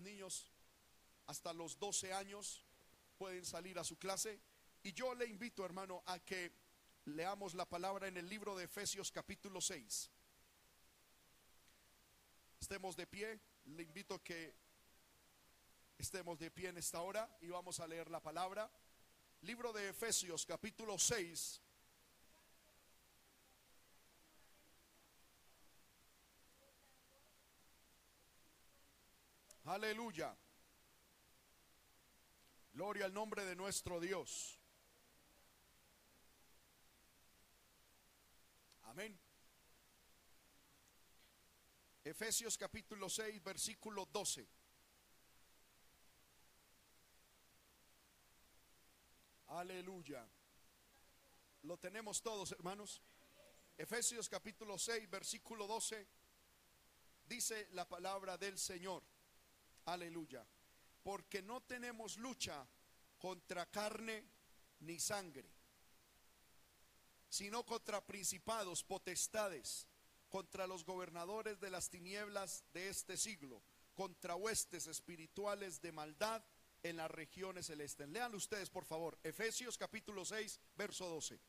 niños hasta los 12 años pueden salir a su clase. Y yo le invito, hermano, a que leamos la palabra en el libro de Efesios capítulo 6. Estemos de pie. Le invito que estemos de pie en esta hora y vamos a leer la palabra. Libro de Efesios capítulo 6. Aleluya. Gloria al nombre de nuestro Dios. Amén. Efesios capítulo 6, versículo 12. Aleluya. Lo tenemos todos, hermanos. Efesios capítulo 6, versículo 12. Dice la palabra del Señor. Aleluya. Porque no tenemos lucha contra carne ni sangre, sino contra principados, potestades, contra los gobernadores de las tinieblas de este siglo, contra huestes espirituales de maldad en las regiones celestes. Lean ustedes, por favor, Efesios capítulo 6, verso 12.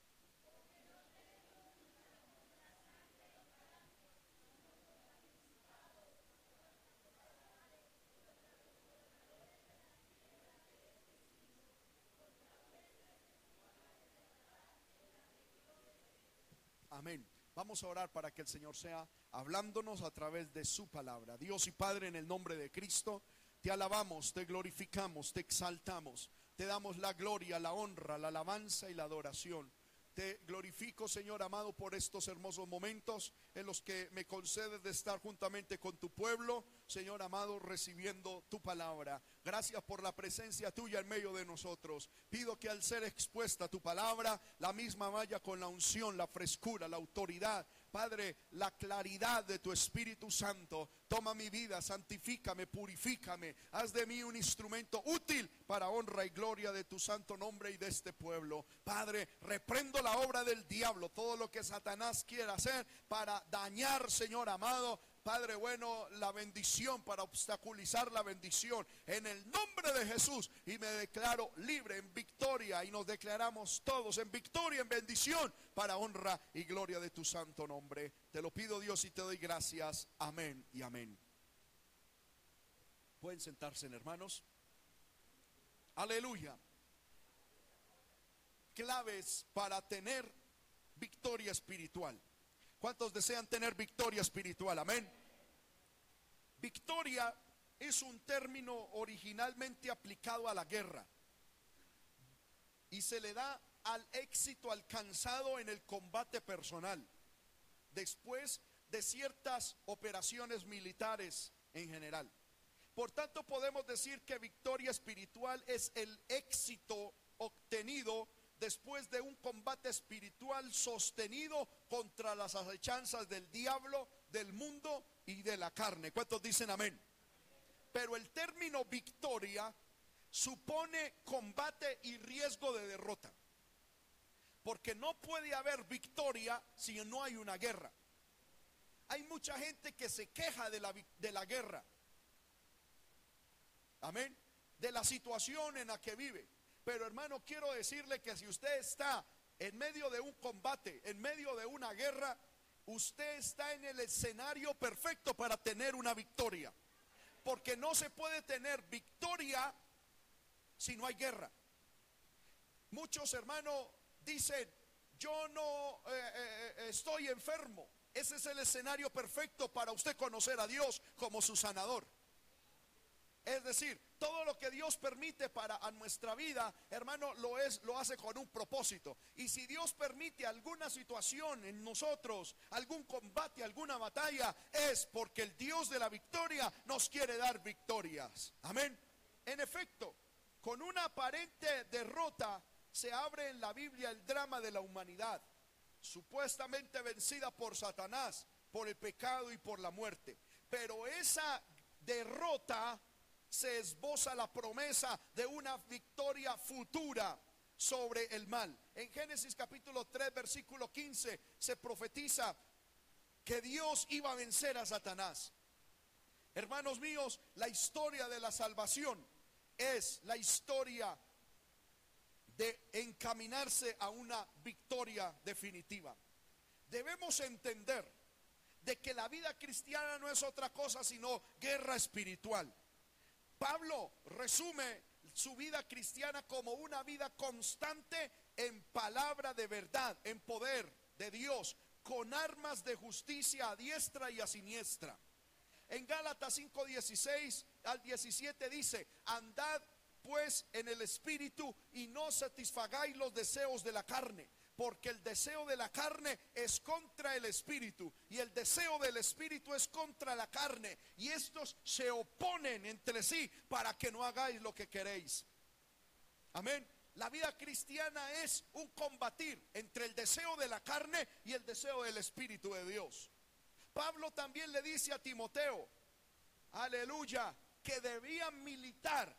Amén. Vamos a orar para que el Señor sea hablándonos a través de su palabra. Dios y Padre, en el nombre de Cristo, te alabamos, te glorificamos, te exaltamos, te damos la gloria, la honra, la alabanza y la adoración. Te glorifico, Señor amado, por estos hermosos momentos en los que me concedes de estar juntamente con tu pueblo, Señor amado, recibiendo tu palabra. Gracias por la presencia tuya en medio de nosotros. Pido que al ser expuesta tu palabra, la misma vaya con la unción, la frescura, la autoridad, Padre, la claridad de tu Espíritu Santo. Toma mi vida, santifícame, purifícame. Haz de mí un instrumento útil para honra y gloria de tu santo nombre y de este pueblo. Padre, reprendo la obra del diablo, todo lo que Satanás quiera hacer para dañar, Señor amado, Padre bueno, la bendición para obstaculizar la bendición en el nombre de Jesús. Y me declaro libre en victoria y nos declaramos todos en victoria, en bendición, para honra y gloria de tu santo nombre. Te lo pido Dios y te doy gracias. Amén y amén. Pueden sentarse, hermanos. Aleluya. Claves para tener victoria espiritual. ¿Cuántos desean tener victoria espiritual? Amén. Victoria es un término originalmente aplicado a la guerra y se le da al éxito alcanzado en el combate personal después de ciertas operaciones militares en general. Por tanto, podemos decir que victoria espiritual es el éxito obtenido después de un combate espiritual sostenido contra las acechanzas del diablo, del mundo y de la carne. ¿Cuántos dicen amén? Pero el término victoria supone combate y riesgo de derrota. Porque no puede haber victoria si no hay una guerra. Hay mucha gente que se queja de la, de la guerra. Amén. De la situación en la que vive. Pero hermano, quiero decirle que si usted está en medio de un combate, en medio de una guerra, usted está en el escenario perfecto para tener una victoria. Porque no se puede tener victoria si no hay guerra. Muchos hermanos dicen, yo no eh, eh, eh, estoy enfermo. Ese es el escenario perfecto para usted conocer a Dios como su sanador. Es decir, todo lo que Dios permite para a nuestra vida, hermano, lo es lo hace con un propósito. Y si Dios permite alguna situación en nosotros, algún combate, alguna batalla, es porque el Dios de la victoria nos quiere dar victorias. Amén. En efecto, con una aparente derrota se abre en la Biblia el drama de la humanidad, supuestamente vencida por Satanás, por el pecado y por la muerte. Pero esa derrota se esboza la promesa de una victoria futura sobre el mal. En Génesis capítulo 3, versículo 15, se profetiza que Dios iba a vencer a Satanás. Hermanos míos, la historia de la salvación es la historia de encaminarse a una victoria definitiva. Debemos entender de que la vida cristiana no es otra cosa sino guerra espiritual. Pablo resume su vida cristiana como una vida constante en palabra de verdad, en poder de Dios, con armas de justicia a diestra y a siniestra. En Gálatas 5:16 al 17 dice, andad pues en el espíritu y no satisfagáis los deseos de la carne, porque el deseo de la carne es contra el espíritu y el deseo del espíritu es contra la carne y estos se oponen entre sí para que no hagáis lo que queréis. Amén. La vida cristiana es un combatir entre el deseo de la carne y el deseo del espíritu de Dios. Pablo también le dice a Timoteo, aleluya, que debían militar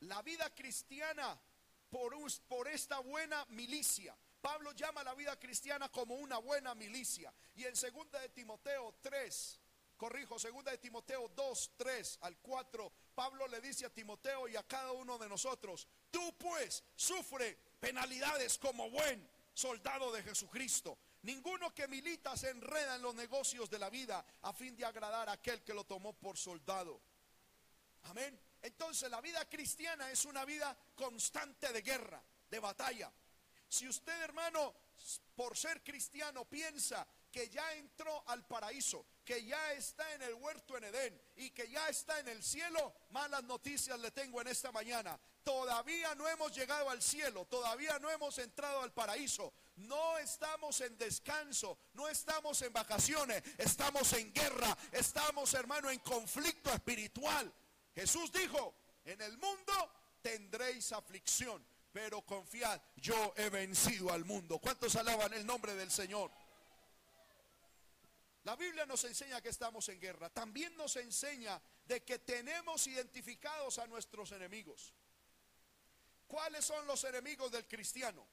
la vida cristiana por, por esta buena milicia. Pablo llama la vida cristiana como una buena milicia. Y en 2 de Timoteo 3, corrijo, 2 de Timoteo 2, 3 al 4, Pablo le dice a Timoteo y a cada uno de nosotros, tú pues sufre penalidades como buen soldado de Jesucristo. Ninguno que milita se enreda en los negocios de la vida a fin de agradar a aquel que lo tomó por soldado. Amén. Entonces la vida cristiana es una vida constante de guerra, de batalla. Si usted, hermano, por ser cristiano piensa que ya entró al paraíso, que ya está en el huerto en Edén y que ya está en el cielo, malas noticias le tengo en esta mañana. Todavía no hemos llegado al cielo, todavía no hemos entrado al paraíso. No estamos en descanso, no estamos en vacaciones, estamos en guerra, estamos, hermano, en conflicto espiritual. Jesús dijo, en el mundo tendréis aflicción, pero confiad, yo he vencido al mundo. ¿Cuántos alaban el nombre del Señor? La Biblia nos enseña que estamos en guerra. También nos enseña de que tenemos identificados a nuestros enemigos. ¿Cuáles son los enemigos del cristiano?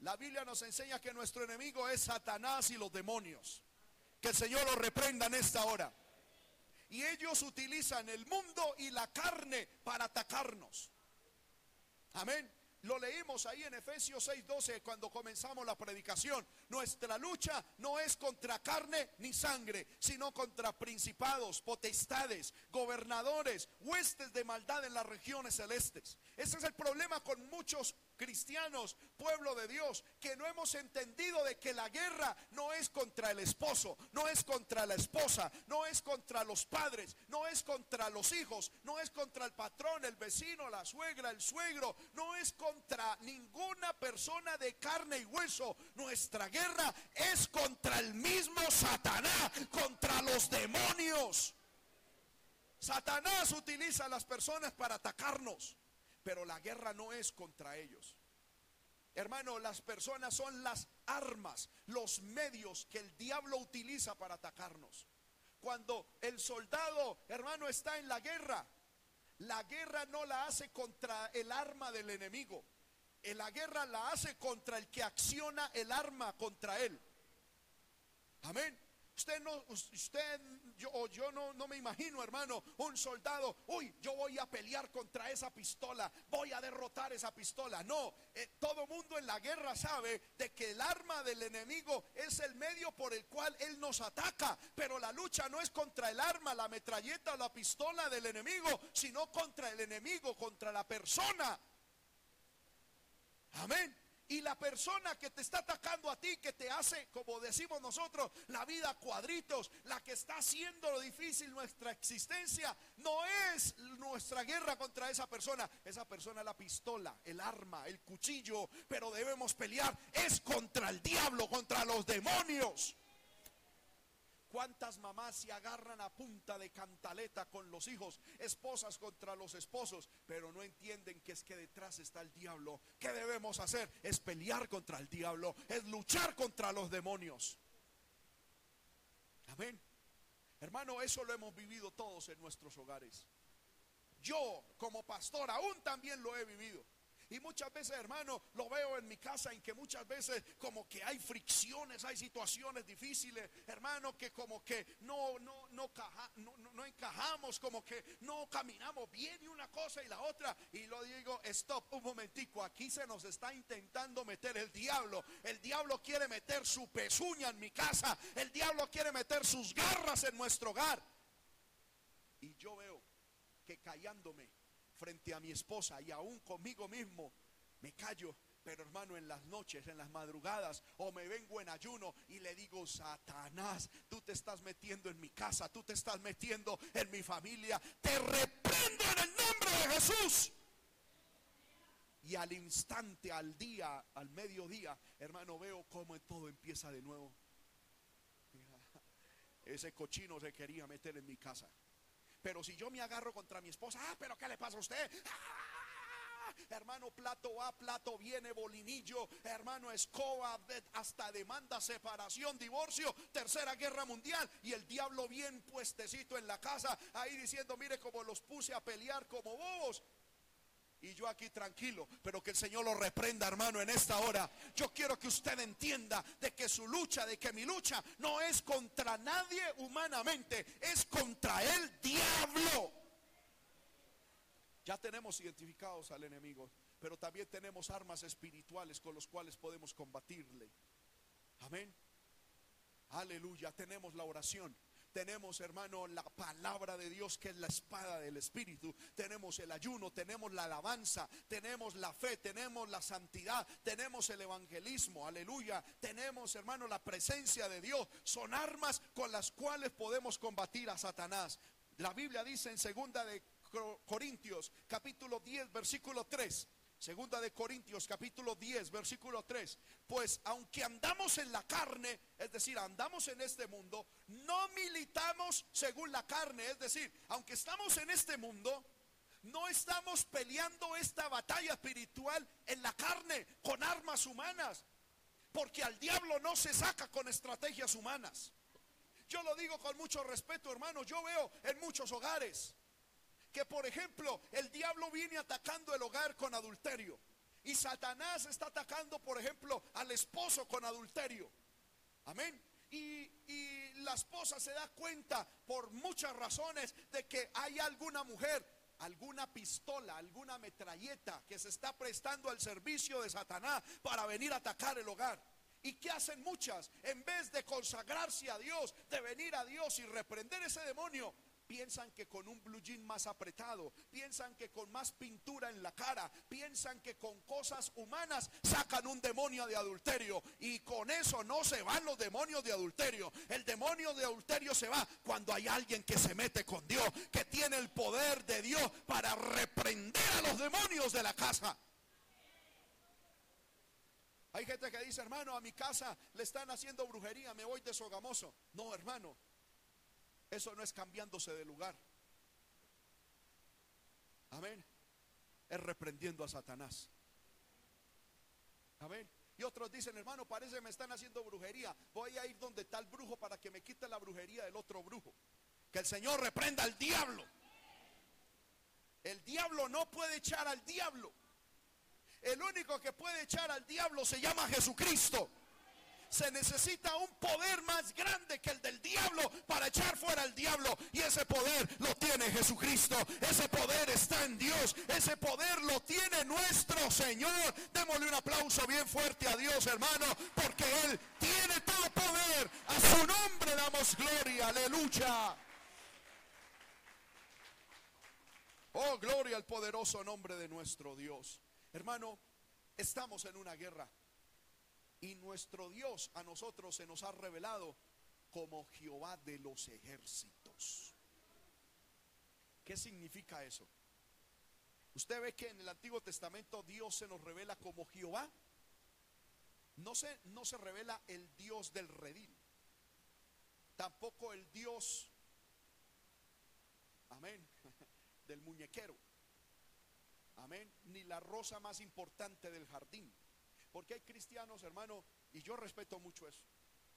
La Biblia nos enseña que nuestro enemigo es Satanás y los demonios. Que el Señor los reprenda en esta hora. Y ellos utilizan el mundo y la carne para atacarnos. Amén. Lo leímos ahí en Efesios 6:12 cuando comenzamos la predicación. Nuestra lucha no es contra carne ni sangre, sino contra principados, potestades, gobernadores, huestes de maldad en las regiones celestes. Ese es el problema con muchos cristianos, pueblo de Dios, que no hemos entendido de que la guerra no es contra el esposo, no es contra la esposa, no es contra los padres, no es contra los hijos, no es contra el patrón, el vecino, la suegra, el suegro, no es contra ninguna persona de carne y hueso. Nuestra guerra es contra el mismo Satanás, contra los demonios. Satanás utiliza a las personas para atacarnos pero la guerra no es contra ellos. Hermano, las personas son las armas, los medios que el diablo utiliza para atacarnos. Cuando el soldado, hermano, está en la guerra, la guerra no la hace contra el arma del enemigo. La guerra la hace contra el que acciona el arma contra él. Amén. Usted no, usted, yo, o yo no, no me imagino, hermano, un soldado, uy, yo voy a pelear contra esa pistola, voy a derrotar esa pistola. No, eh, todo mundo en la guerra sabe de que el arma del enemigo es el medio por el cual él nos ataca, pero la lucha no es contra el arma, la metralleta la pistola del enemigo, sino contra el enemigo, contra la persona. Amén. Y la persona que te está atacando a ti, que te hace, como decimos nosotros, la vida cuadritos, la que está haciendo difícil nuestra existencia, no es nuestra guerra contra esa persona. Esa persona es la pistola, el arma, el cuchillo, pero debemos pelear. Es contra el diablo, contra los demonios. ¿Cuántas mamás se agarran a punta de cantaleta con los hijos, esposas contra los esposos, pero no entienden que es que detrás está el diablo? ¿Qué debemos hacer? Es pelear contra el diablo, es luchar contra los demonios. Amén. Hermano, eso lo hemos vivido todos en nuestros hogares. Yo como pastor aún también lo he vivido. Y muchas veces, hermano, lo veo en mi casa en que muchas veces como que hay fricciones, hay situaciones difíciles, hermano, que como que no, no, no, no, encajamos, como que no caminamos bien y una cosa y la otra. Y lo digo, stop, un momentico, aquí se nos está intentando meter el diablo. El diablo quiere meter su pezuña en mi casa. El diablo quiere meter sus garras en nuestro hogar. Y yo veo que callándome frente a mi esposa y aún conmigo mismo, me callo. Pero hermano, en las noches, en las madrugadas, o me vengo en ayuno y le digo, Satanás, tú te estás metiendo en mi casa, tú te estás metiendo en mi familia. Te reprendo en el nombre de Jesús. Y al instante, al día, al mediodía, hermano, veo cómo todo empieza de nuevo. Ese cochino se quería meter en mi casa. Pero si yo me agarro contra mi esposa, ah, pero ¿qué le pasa a usted? Ah, hermano, plato va, plato viene, bolinillo, hermano, escoba, hasta demanda, separación, divorcio, tercera guerra mundial. Y el diablo bien puestecito en la casa, ahí diciendo, mire cómo los puse a pelear como bobos. Y yo aquí tranquilo, pero que el Señor lo reprenda, hermano, en esta hora. Yo quiero que usted entienda de que su lucha, de que mi lucha no es contra nadie humanamente, es contra el diablo. Ya tenemos identificados al enemigo, pero también tenemos armas espirituales con los cuales podemos combatirle. Amén. Aleluya, tenemos la oración. Tenemos, hermano, la palabra de Dios que es la espada del Espíritu. Tenemos el ayuno, tenemos la alabanza, tenemos la fe, tenemos la santidad, tenemos el evangelismo, aleluya. Tenemos, hermano, la presencia de Dios. Son armas con las cuales podemos combatir a Satanás. La Biblia dice en segunda de Corintios, capítulo 10, versículo 3. Segunda de Corintios capítulo 10 versículo 3. Pues aunque andamos en la carne, es decir, andamos en este mundo, no militamos según la carne. Es decir, aunque estamos en este mundo, no estamos peleando esta batalla espiritual en la carne con armas humanas. Porque al diablo no se saca con estrategias humanas. Yo lo digo con mucho respeto, hermano. Yo veo en muchos hogares que por ejemplo el diablo viene atacando el hogar con adulterio y Satanás está atacando por ejemplo al esposo con adulterio. Amén. Y, la esposa se da cuenta por muchas razones de que hay alguna mujer, alguna pistola, alguna metralleta que se está prestando al servicio de Satanás para venir a atacar el hogar. ¿Y qué hacen muchas? En vez de consagrarse a Dios, de venir a Dios y reprender ese demonio, piensan que con un blue jean más apretado, piensan que con más pintura en la cara, piensan que con cosas humanas sacan un demonio de adulterio y con eso no se van los demonios de adulterio. El demonio de adulterio se va cuando hay alguien que se mete con Dios, que tiene el poder de Dios para reprender a los demonios de la casa. Hay gente que dice, hermano, a mi casa le están haciendo brujería, me voy de sogamoso. No, hermano, eso no es cambiándose de lugar. Amén. Es reprendiendo a Satanás. Amén. Y otros dicen, hermano, parece que me están haciendo brujería. Voy a ir donde el brujo para que me quite la brujería del otro brujo. Que el Señor reprenda al diablo. El diablo no puede echar al diablo. El único que puede echar al diablo se llama Jesucristo se necesita un poder más grande que el del diablo para echar fuera al diablo. Y ese poder lo tiene Jesucristo. Ese poder está en Dios. Ese poder lo tiene nuestro Señor. Démosle un aplauso bien fuerte a Dios, hermano, porque Él tiene todo poder. A su nombre damos gloria. Aleluya. Oh, gloria al poderoso nombre de nuestro Dios. Hermano, estamos en una guerra. Y nuestro Dios a nosotros se nos ha revelado como Jehová de los ejércitos. ¿Qué significa eso? Usted ve que en el Antiguo Testamento Dios se nos revela como Jehová. No se, no se revela el Dios del redil. Tampoco el Dios, amén, del muñequero. Amén. Ni la rosa más importante del jardín. Porque hay cristianos, hermano, y yo respeto mucho eso.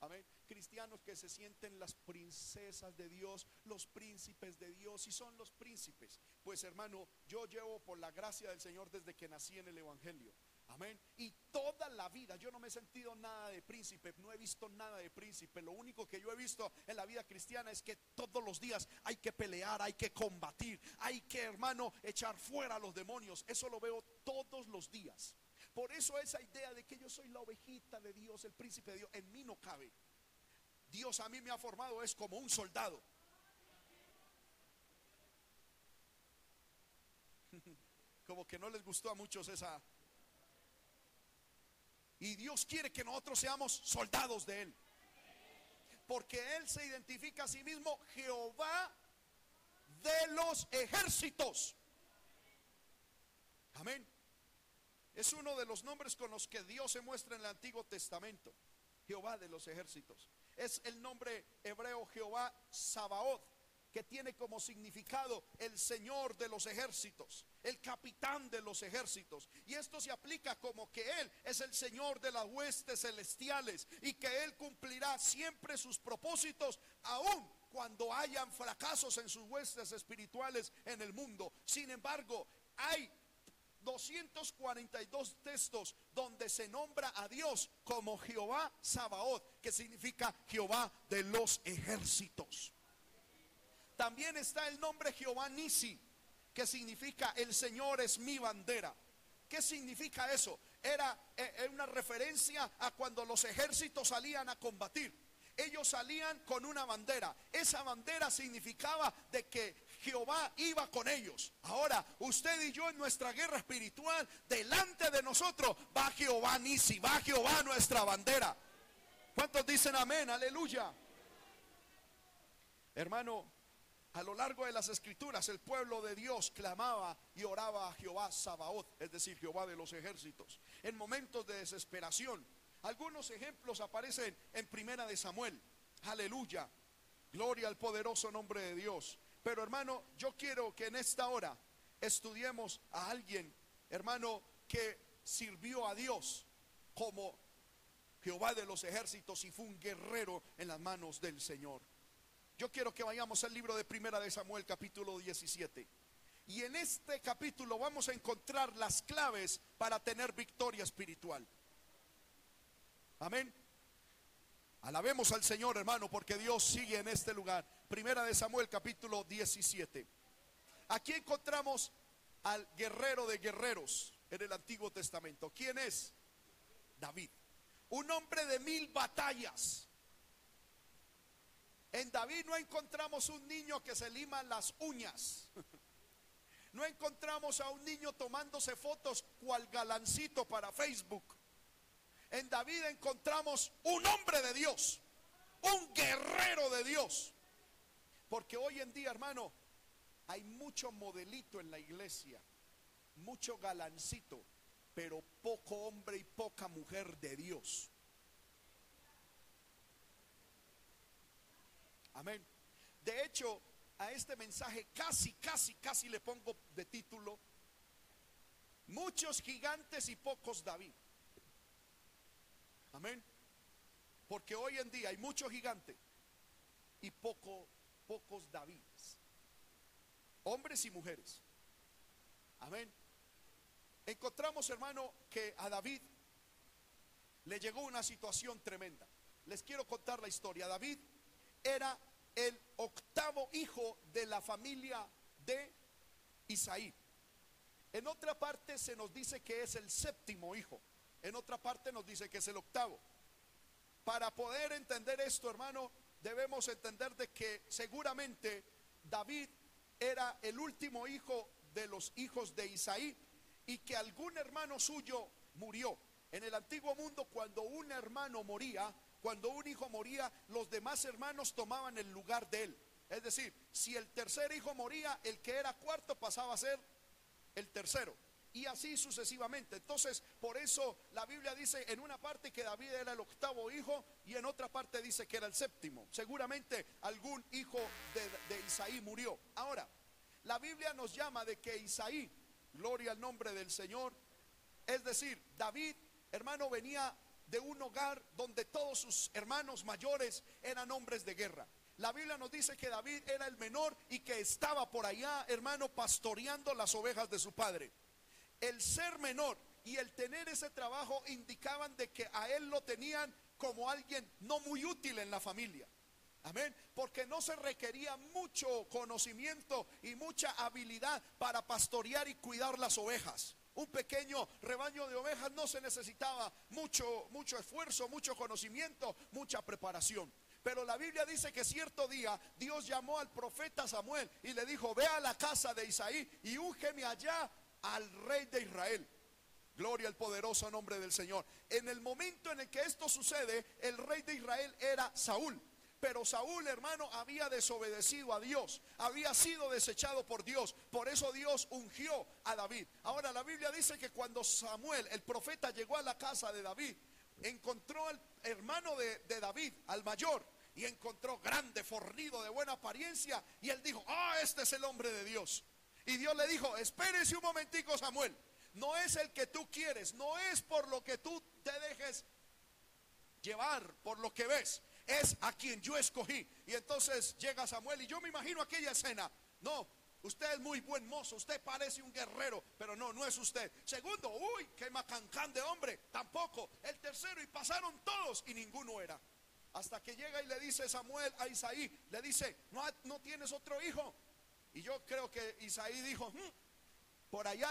Amén. Cristianos que se sienten las princesas de Dios, los príncipes de Dios, y son los príncipes. Pues hermano, yo llevo por la gracia del Señor desde que nací en el Evangelio. Amén. Y toda la vida yo no me he sentido nada de príncipe, no he visto nada de príncipe. Lo único que yo he visto en la vida cristiana es que todos los días hay que pelear, hay que combatir, hay que, hermano, echar fuera a los demonios. Eso lo veo todos los días. Por eso esa idea de que yo soy la ovejita de Dios, el príncipe de Dios, en mí no cabe. Dios a mí me ha formado es como un soldado. Como que no les gustó a muchos esa. Y Dios quiere que nosotros seamos soldados de Él. Porque Él se identifica a sí mismo Jehová de los ejércitos. Amén. Es uno de los nombres con los que Dios se muestra en el Antiguo Testamento. Jehová de los ejércitos. Es el nombre hebreo Jehová Sabaoth, que tiene como significado el Señor de los ejércitos, el capitán de los ejércitos. Y esto se aplica como que Él es el Señor de las huestes celestiales y que Él cumplirá siempre sus propósitos, aún cuando hayan fracasos en sus huestes espirituales en el mundo. Sin embargo, hay 242 textos donde se nombra a Dios como Jehová Sabaoth, que significa Jehová de los ejércitos. También está el nombre Jehová Nisi, que significa el Señor es mi bandera. ¿Qué significa eso? Era, era eh, una referencia a cuando los ejércitos salían a combatir ellos salían con una bandera. Esa bandera significaba de que Jehová iba con ellos. Ahora, usted y yo en nuestra guerra espiritual, delante de nosotros va Jehová Nisi, va Jehová nuestra bandera. ¿Cuántos dicen amén? Aleluya. Hermano, a lo largo de las escrituras el pueblo de Dios clamaba y oraba a Jehová Sabaoth, es decir, Jehová de los ejércitos, en momentos de desesperación. Algunos ejemplos aparecen en Primera de Samuel. Aleluya. Gloria al poderoso nombre de Dios. Pero hermano, yo quiero que en esta hora estudiemos a alguien, hermano, que sirvió a Dios como Jehová de los ejércitos y fue un guerrero en las manos del Señor. Yo quiero que vayamos al libro de Primera de Samuel capítulo 17. Y en este capítulo vamos a encontrar las claves para tener victoria espiritual. Amén. Alabemos al Señor, hermano, porque Dios sigue en este lugar. Primera de Samuel, capítulo 17. Aquí encontramos al guerrero de guerreros en el Antiguo Testamento. ¿Quién es? David. Un hombre de mil batallas. En David no encontramos un niño que se lima las uñas. No encontramos a un niño tomándose fotos cual galancito para Facebook. En David encontramos un hombre de Dios, un guerrero de Dios. Porque hoy en día, hermano, hay mucho modelito en la iglesia, mucho galancito, pero poco hombre y poca mujer de Dios. Amén. De hecho, a este mensaje casi, casi, casi le pongo de título, muchos gigantes y pocos David. Amén. Porque hoy en día hay mucho gigante y poco, pocos Davides. Hombres y mujeres. Amén. Encontramos, hermano, que a David le llegó una situación tremenda. Les quiero contar la historia. David era el octavo hijo de la familia de Isaí. En otra parte se nos dice que es el séptimo hijo. En otra parte nos dice que es el octavo. Para poder entender esto, hermano, debemos entender de que seguramente David era el último hijo de los hijos de Isaí y que algún hermano suyo murió. En el antiguo mundo, cuando un hermano moría, cuando un hijo moría, los demás hermanos tomaban el lugar de él. Es decir, si el tercer hijo moría, el que era cuarto pasaba a ser el tercero y así sucesivamente. Entonces, por eso la Biblia dice en una parte que David era el octavo hijo y en otra parte dice que era el séptimo. Seguramente algún hijo de, Isaí murió. Ahora, la Biblia nos llama de que Isaí, gloria al nombre del Señor, es decir, David, hermano, venía de un hogar donde todos sus hermanos mayores eran hombres de guerra. La Biblia nos dice que David era el menor y que estaba por allá, hermano, pastoreando las ovejas de su padre. El ser menor y el tener ese trabajo indicaban de que a él lo tenían como alguien no muy útil en la familia. Amén. Porque no se requería mucho conocimiento y mucha habilidad para pastorear y cuidar las ovejas. Un pequeño rebaño de ovejas no se necesitaba mucho, mucho esfuerzo, mucho conocimiento, mucha preparación. Pero la Biblia dice que cierto día Dios llamó al profeta Samuel y le dijo, ve a la casa de Isaí y úngeme allá al rey de Israel. Gloria al poderoso nombre del Señor. En el momento en el que esto sucede, el rey de Israel era Saúl. Pero Saúl, hermano, había desobedecido a Dios, había sido desechado por Dios. Por eso Dios ungió a David. Ahora la Biblia dice que cuando Samuel, el profeta, llegó a la casa de David, encontró al hermano de, de David, al mayor, y encontró grande, fornido, de buena apariencia. Y él dijo, ah, este es el hombre de Dios. Y Dios le dijo, espérese un momentico, Samuel. No es el que tú quieres, no es por lo que tú te dejes llevar, por lo que ves es a quien yo escogí. Y entonces llega Samuel y yo me imagino aquella escena. No, usted es muy buen mozo, usted parece un guerrero, pero no, no es usted. Segundo, uy, qué macancán de hombre, tampoco. El tercero, y pasaron todos y ninguno era. Hasta que llega y le dice Samuel a Isaí, le dice, no, no tienes otro hijo. Y yo creo que Isaí dijo, hmm, por allá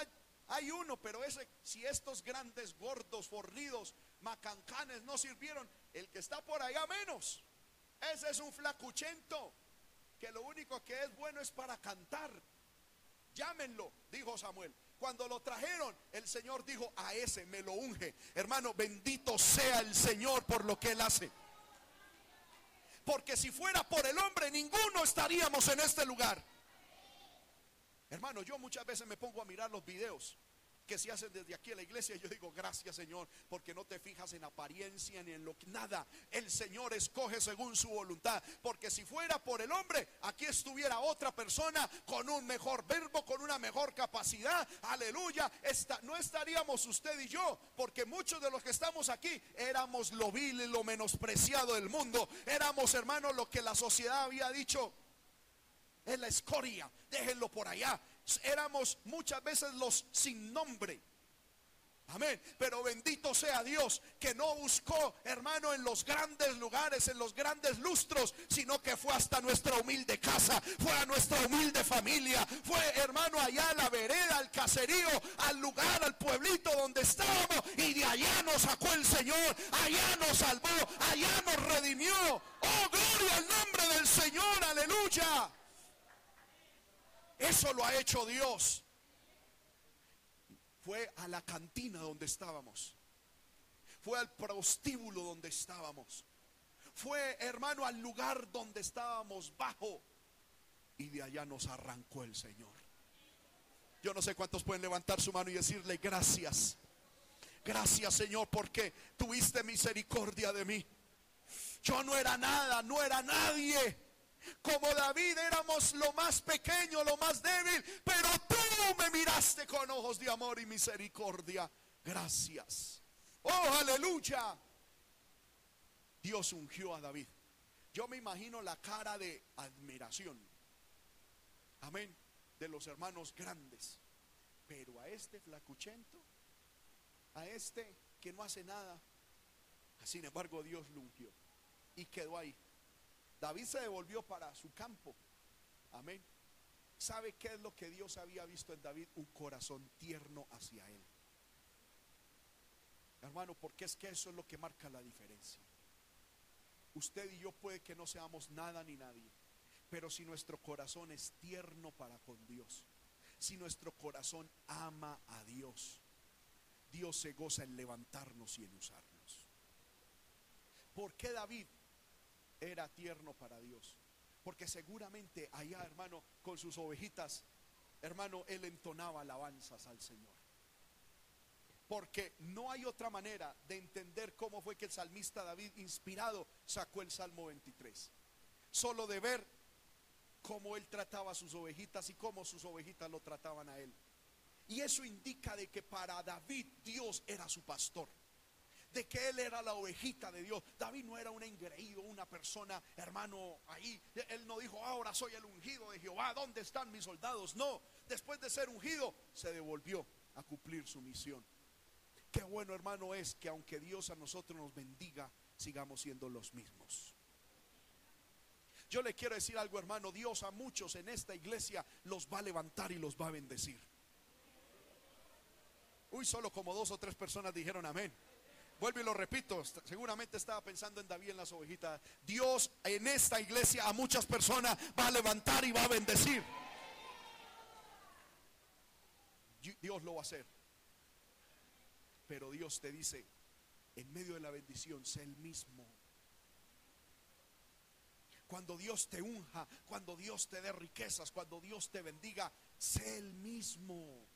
hay uno, pero ese, si estos grandes, gordos, fornidos, macancanes no sirvieron, el que está por allá menos. Ese es un flacuchento que lo único que es bueno es para cantar. Llámenlo, dijo Samuel. Cuando lo trajeron, el Señor dijo, a ese me lo unge. Hermano, bendito sea el Señor por lo que él hace. Porque si fuera por el hombre, ninguno estaríamos en este lugar. Hermano, yo muchas veces me pongo a mirar los videos que se hacen desde aquí a la iglesia. Yo digo, gracias Señor, porque no te fijas en apariencia ni en lo que nada. El Señor escoge según su voluntad. Porque si fuera por el hombre, aquí estuviera otra persona con un mejor verbo, con una mejor capacidad. Aleluya. no estaríamos usted y yo, porque muchos de los que estamos aquí éramos lo vil y lo menospreciado del mundo. Éramos, hermanos, lo que la sociedad había dicho. Es la escoria, déjenlo por allá éramos muchas veces los sin nombre. Amén. Pero bendito sea Dios que no buscó, hermano, en los grandes lugares, en los grandes lustros, sino que fue hasta nuestra humilde casa, fue a nuestra humilde familia, fue, hermano, allá a la vereda, al caserío, al lugar, al pueblito donde estábamos. Y de allá nos sacó el Señor, allá nos salvó, allá nos redimió. Oh, gloria al nombre del Señor, aleluya. Eso lo ha hecho Dios. Fue a la cantina donde estábamos. Fue al prostíbulo donde estábamos. Fue, hermano, al lugar donde estábamos bajo. Y de allá nos arrancó el Señor. Yo no sé cuántos pueden levantar su mano y decirle gracias. Gracias Señor porque tuviste misericordia de mí. Yo no era nada, no era nadie. Como David éramos lo más pequeño, lo más débil, pero tú me miraste con ojos de amor y misericordia. Gracias. Oh, aleluya. Dios ungió a David. Yo me imagino la cara de admiración. Amén. De los hermanos grandes. Pero a este flacuchento, a este que no hace nada, sin embargo Dios lo ungió. Y quedó ahí. David se devolvió para su campo. Amén. ¿Sabe qué es lo que Dios había visto en David? Un corazón tierno hacia él. Hermano, porque es que eso es lo que marca la diferencia. Usted y yo puede que no seamos nada ni nadie, pero si nuestro corazón es tierno para con Dios, si nuestro corazón ama a Dios, Dios se goza en levantarnos y en usarnos. ¿Por qué David era tierno para Dios. Porque seguramente allá, hermano, con sus ovejitas, hermano, él entonaba alabanzas al Señor. Porque no hay otra manera de entender cómo fue que el salmista David, inspirado, sacó el Salmo 23. Solo de ver cómo él trataba a sus ovejitas y cómo sus ovejitas lo trataban a él. Y eso indica de que para David Dios era su pastor. De que él era la ovejita de Dios. David no era un engreído, una persona, hermano, ahí. Él no dijo, ahora soy el ungido de Jehová, ¿dónde están mis soldados? No, después de ser ungido, se devolvió a cumplir su misión. Qué bueno, hermano, es que aunque Dios a nosotros nos bendiga, sigamos siendo los mismos. Yo le quiero decir algo, hermano, Dios a muchos en esta iglesia los va a levantar y los va a bendecir. Uy, solo como dos o tres personas dijeron amén. Vuelvo y lo repito, seguramente estaba pensando en David en las ovejitas. Dios en esta iglesia a muchas personas va a levantar y va a bendecir. Dios lo va a hacer. Pero Dios te dice, en medio de la bendición, sé el mismo. Cuando Dios te unja, cuando Dios te dé riquezas, cuando Dios te bendiga, sé el mismo.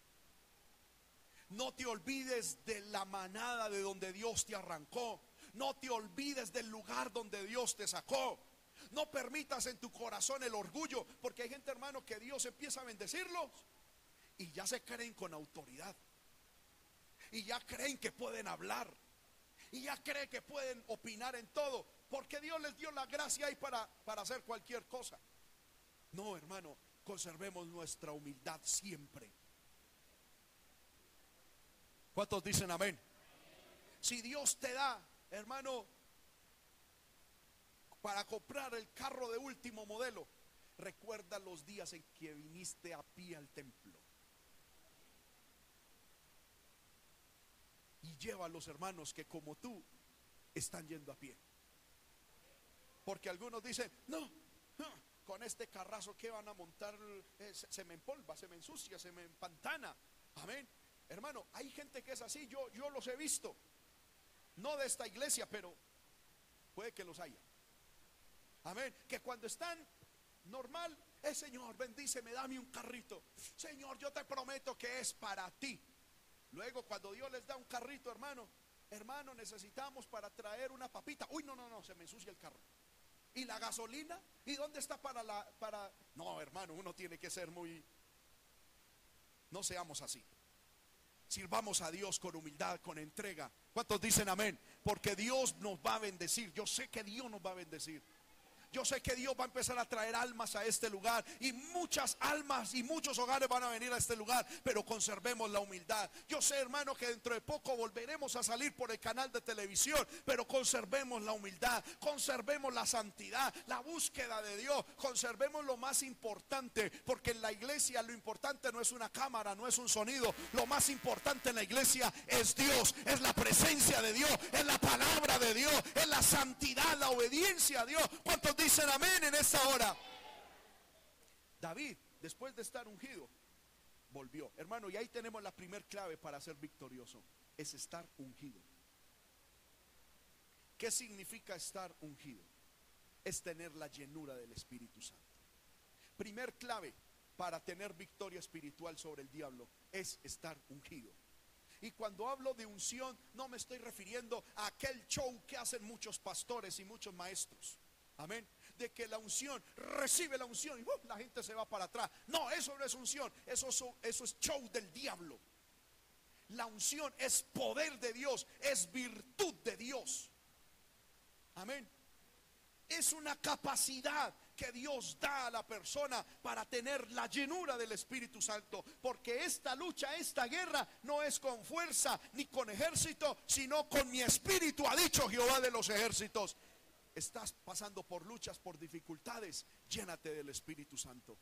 No te olvides de la manada de donde Dios te arrancó. No te olvides del lugar donde Dios te sacó. No permitas en tu corazón el orgullo, porque hay gente, hermano, que Dios empieza a bendecirlos y ya se creen con autoridad. Y ya creen que pueden hablar. Y ya creen que pueden opinar en todo, porque Dios les dio la gracia ahí para, para hacer cualquier cosa. No, hermano, conservemos nuestra humildad siempre. ¿Cuántos dicen amén? Si Dios te da, hermano, para comprar el carro de último modelo, recuerda los días en que viniste a pie al templo. Y lleva a los hermanos que como tú están yendo a pie. Porque algunos dicen, no, con este carrazo que van a montar, eh, se me empolva, se me ensucia, se me empantana. Amén. Hermano, hay gente que es así, yo, yo los he visto. No de esta iglesia, pero puede que los haya. Amén. Que cuando están normal, es Señor, bendíceme, dame un carrito. Señor, yo te prometo que es para ti. Luego, cuando Dios les da un carrito, hermano, hermano, necesitamos para traer una papita. Uy, no, no, no, se me ensucia el carro. ¿Y la gasolina? ¿Y dónde está para la para No, hermano, uno tiene que ser muy No seamos así. Sirvamos a Dios con humildad, con entrega. ¿Cuántos dicen amén? Porque Dios nos va a bendecir. Yo sé que Dios nos va a bendecir. Yo sé que Dios va a empezar a traer almas a este lugar y muchas almas y muchos hogares van a venir a este lugar, pero conservemos la humildad. Yo sé, hermano, que dentro de poco volveremos a salir por el canal de televisión, pero conservemos la humildad, conservemos la santidad, la búsqueda de Dios, conservemos lo más importante, porque en la iglesia lo importante no es una cámara, no es un sonido, lo más importante en la iglesia es Dios, es la presencia de Dios, es la palabra de Dios, es la santidad, la obediencia a Dios. ¿Cuántos dicen amén en esta hora? David, después de estar ungido, volvió. Hermano, y ahí tenemos la primer clave para ser victorioso. Es estar ungido. ¿Qué significa estar ungido? Es tener la llenura del Espíritu Santo. Primer clave para tener victoria espiritual sobre el diablo es estar ungido. Y cuando hablo de unción, no me estoy refiriendo a aquel show que hacen muchos pastores y muchos maestros. Amén. De que la unción, recibe la unción y ¡uh! la gente se va para atrás. No, eso no es unción, eso, eso es show del diablo. La unción es poder de Dios, es virtud de Dios. Amén. Es una capacidad que Dios da a la persona para tener la llenura del Espíritu Santo. Porque esta lucha, esta guerra no es con fuerza ni con ejército, sino con mi espíritu, ha dicho Jehová de los ejércitos estás pasando por luchas, por dificultades, llénate del Espíritu Santo.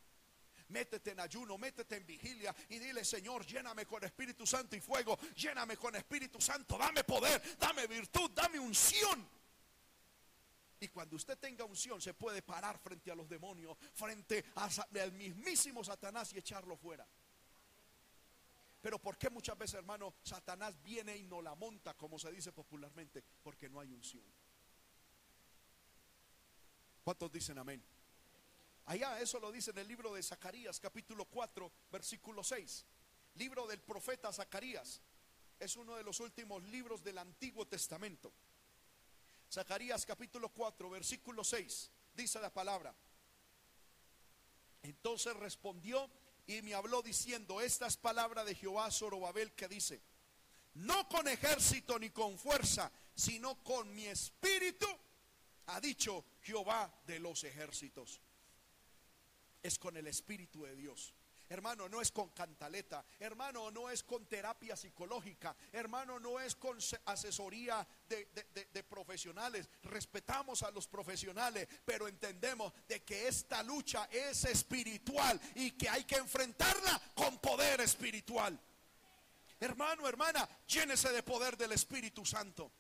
Métete en ayuno, métete en vigilia y dile, Señor, lléname con Espíritu Santo y fuego, lléname con Espíritu Santo, dame poder, dame virtud, dame unción. Y cuando usted tenga unción, se puede parar frente a los demonios, frente al mismísimo Satanás y echarlo fuera. Pero ¿por qué muchas veces, hermano, Satanás viene y no la monta, como se dice popularmente? Porque no hay unción. ¿Cuántos dicen amén? Allá eso lo dice en el libro de Zacarías capítulo 4 versículo 6. Libro del profeta Zacarías. Es uno de los últimos libros del Antiguo Testamento. Zacarías capítulo 4 versículo 6. Dice la palabra. Entonces respondió y me habló diciendo, esta es palabra de Jehová Zorobabel que dice, no con ejército ni con fuerza, sino con mi espíritu, ha dicho Jehová de los ejércitos. Es con el espíritu de Dios. Hermano, no es con cantaleta. Hermano, no es con terapia psicológica. Hermano, no es con asesoría de, profesionales. Respetamos a los profesionales, pero entendemos de que esta lucha es espiritual y que hay que enfrentarla con poder espiritual. Hermano, hermana, llénese de poder del Espíritu Santo.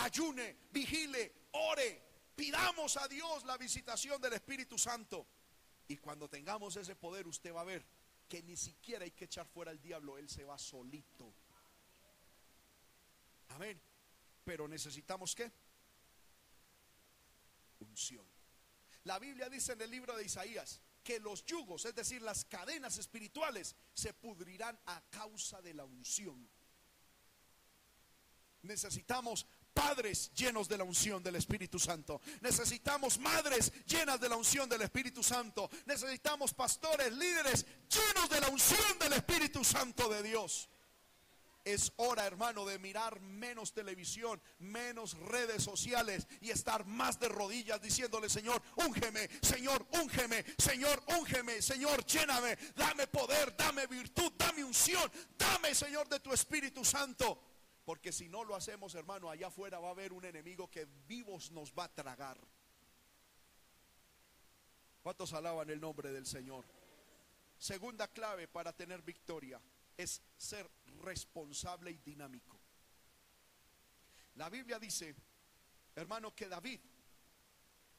Ayune, vigile, ore, pidamos a Dios la visitación del Espíritu Santo. Y cuando tengamos ese poder, usted va a ver que ni siquiera hay que echar fuera al diablo, él se va solito. Amén. Pero necesitamos qué? Unción. La Biblia dice en el libro de Isaías que los yugos, es decir, las cadenas espirituales, se pudrirán a causa de la unción. Necesitamos padres llenos de la unción del Espíritu Santo. Necesitamos madres llenas de la unción del Espíritu Santo. Necesitamos pastores, líderes llenos de la unción del Espíritu Santo de Dios. Es hora, hermano, de mirar menos televisión, menos redes sociales y estar más de rodillas diciéndole, Señor, úngeme, Señor, úngeme, Señor, úngeme, Señor, lléname, dame poder, dame virtud, dame unción, dame, Señor, de tu Espíritu Santo. Porque si no lo hacemos, hermano, allá afuera va a haber un enemigo que vivos nos va a tragar. ¿Cuántos alaban el nombre del Señor? Segunda clave para tener victoria es ser responsable y dinámico. La Biblia dice, hermano, que David,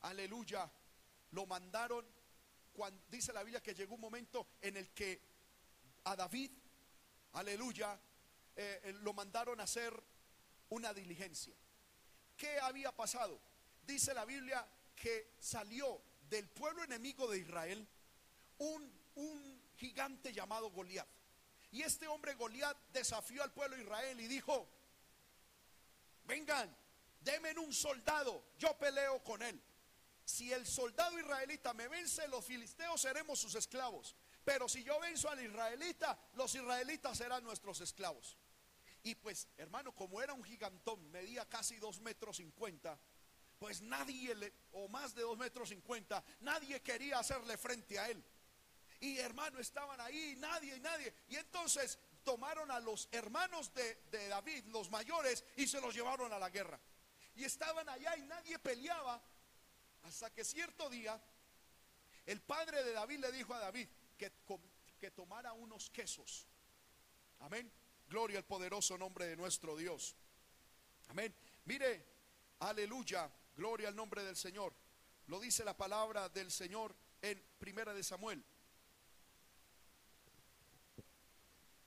aleluya, lo mandaron, cuando, dice la Biblia que llegó un momento en el que a David, aleluya, eh, eh, lo mandaron a hacer una diligencia. ¿Qué había pasado? Dice la Biblia que salió del pueblo enemigo de Israel un, un gigante llamado Goliat. Y este hombre Goliat desafió al pueblo de Israel y dijo, vengan, denme un soldado, yo peleo con él. Si el soldado israelita me vence, los filisteos seremos sus esclavos. Pero si yo venzo al israelita, los israelitas serán nuestros esclavos. Y pues, hermano, como era un gigantón, medía casi dos metros cincuenta, pues nadie, le, o más de dos metros cincuenta, nadie quería hacerle frente a él. Y hermano, estaban ahí, nadie, nadie. Y entonces tomaron a los hermanos de, de David, los mayores, y se los llevaron a la guerra. Y estaban allá y nadie peleaba, hasta que cierto día, el padre de David le dijo a David que, que tomara unos quesos. Amén Gloria al poderoso nombre de nuestro Dios. Amén. Mire, aleluya, gloria al nombre del Señor. Lo dice la palabra del Señor en Primera de Samuel.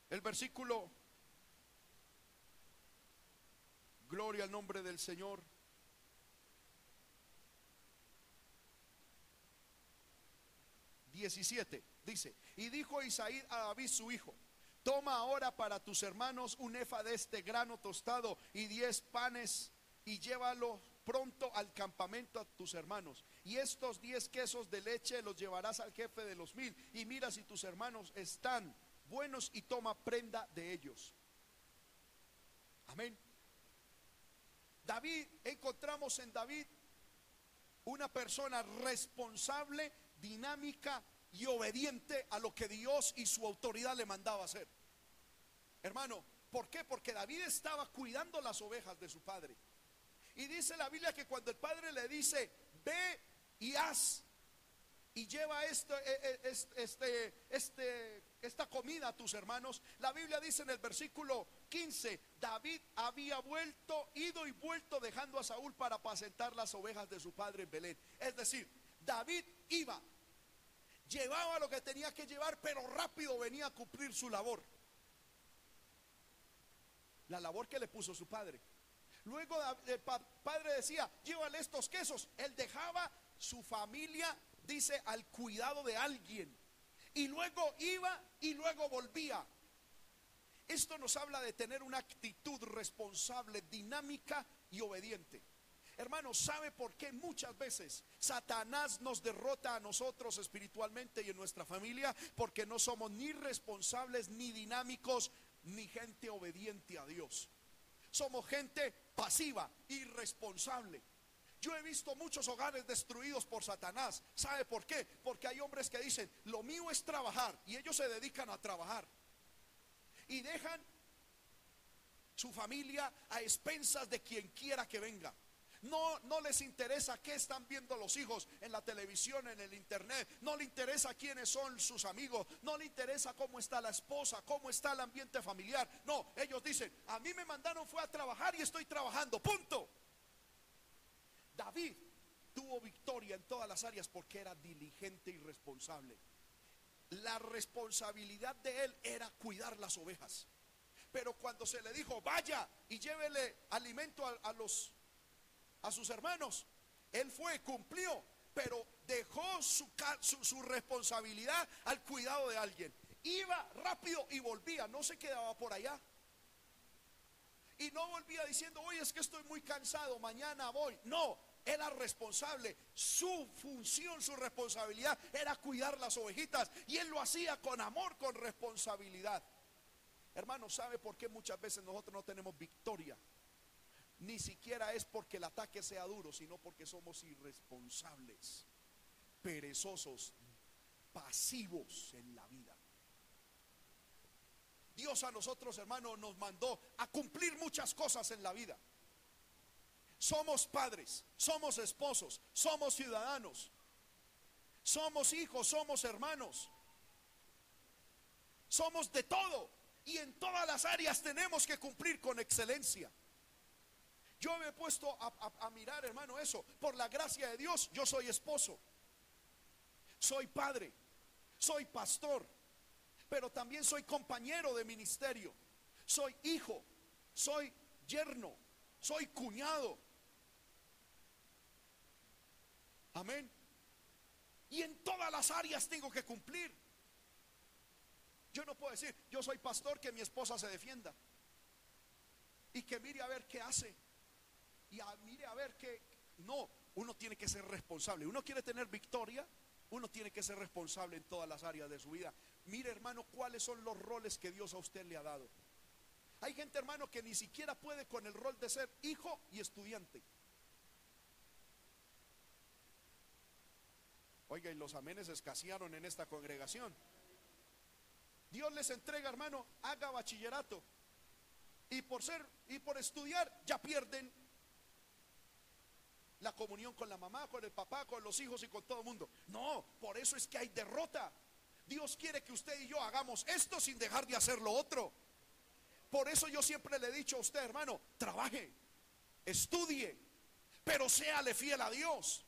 El versículo Gloria al nombre del Señor. Diecisiete dice, y dijo Isaí a David su hijo, Toma ahora para tus hermanos un efa de este grano tostado y diez panes y llévalo pronto al campamento a tus hermanos. Y estos diez quesos de leche los llevarás al jefe de los mil. Y mira si tus hermanos están buenos y toma prenda de ellos. Amén. David, encontramos en David una persona responsable, dinámica, y obediente a lo que Dios y su autoridad le mandaba hacer. Hermano, ¿por qué? Porque David estaba cuidando las ovejas de su padre. Y dice la Biblia que cuando el padre le dice, ve y haz y lleva esto, e, e, este, este, esta comida a tus hermanos, la Biblia dice en el versículo 15, David había vuelto, ido y vuelto dejando a Saúl para apacentar las ovejas de su padre en Belén. Es decir, David iba, llevaba lo que tenía que llevar, pero rápido venía a cumplir su labor. La labor que le puso su padre. Luego el padre decía, llévale estos quesos. Él dejaba su familia, dice, al cuidado de alguien. Y luego iba y luego volvía. Esto nos habla de tener una actitud responsable, dinámica y obediente. Hermanos, ¿sabe por qué muchas veces Satanás nos derrota a nosotros espiritualmente y en nuestra familia? Porque no somos ni responsables, ni dinámicos, ni gente obediente a Dios. somos gente pasiva, irresponsable. Yo he visto muchos hogares destruidos por Satanás. ¿Sabe por qué? Porque hay hombres que dicen, lo mío es trabajar y ellos se dedican a trabajar. Y dejan su familia a expensas de quien quiera que venga. No, no les interesa qué están viendo los hijos en la televisión, en el internet. No le interesa quiénes son sus amigos. No le interesa cómo está la esposa, cómo está el ambiente familiar. No, ellos dicen, a mí me mandaron fue a trabajar y estoy trabajando. Punto. David tuvo victoria en todas las áreas porque era diligente y responsable. La responsabilidad de él era cuidar las ovejas. Pero cuando se le dijo, vaya y llévele alimento a, los a sus hermanos, él fue, cumplió, pero dejó su, su, responsabilidad al cuidado de alguien. Iba rápido y volvía, no se quedaba por allá. Y no volvía diciendo, hoy es que estoy muy cansado, mañana voy. No, era responsable. Su función, su responsabilidad era cuidar las ovejitas. Y él lo hacía con amor, con responsabilidad. Hermano, ¿sabe por qué muchas veces nosotros no tenemos victoria? Ni siquiera es porque el ataque sea duro, sino porque somos irresponsables, perezosos, pasivos en la vida. Dios a nosotros, hermano, nos mandó a cumplir muchas cosas en la vida. Somos padres, somos esposos, somos ciudadanos, somos hijos, somos hermanos, somos de todo. Y en todas las áreas tenemos que cumplir con excelencia. Yo me he puesto a, mirar, hermano, eso. Por la gracia de Dios, yo soy esposo. Soy padre. Soy pastor. Pero también soy compañero de ministerio. Soy hijo. Soy yerno. Soy cuñado. Amén. Y en todas las áreas tengo que cumplir. Yo no puedo decir, yo soy pastor, que mi esposa se defienda. Y que mire a ver qué hace. Y mire a ver qué... No, uno tiene que ser responsable. Uno quiere tener victoria, uno tiene que ser responsable en todas las áreas de su vida. Mire, hermano, cuáles son los roles que Dios a usted le ha dado. Hay gente, hermano, que ni siquiera puede con el rol de ser hijo y estudiante. Oiga, y los amenes escasearon en esta congregación. Dios les entrega, hermano, haga bachillerato. Y por ser y por estudiar ya pierden la comunión con la mamá, con el papá, con los hijos y con todo el mundo. No, por eso es que hay derrota. Dios quiere que usted y yo hagamos esto sin dejar de hacer lo otro. Por eso yo siempre le he dicho a usted, hermano, trabaje, estudie, pero séale fiel a Dios.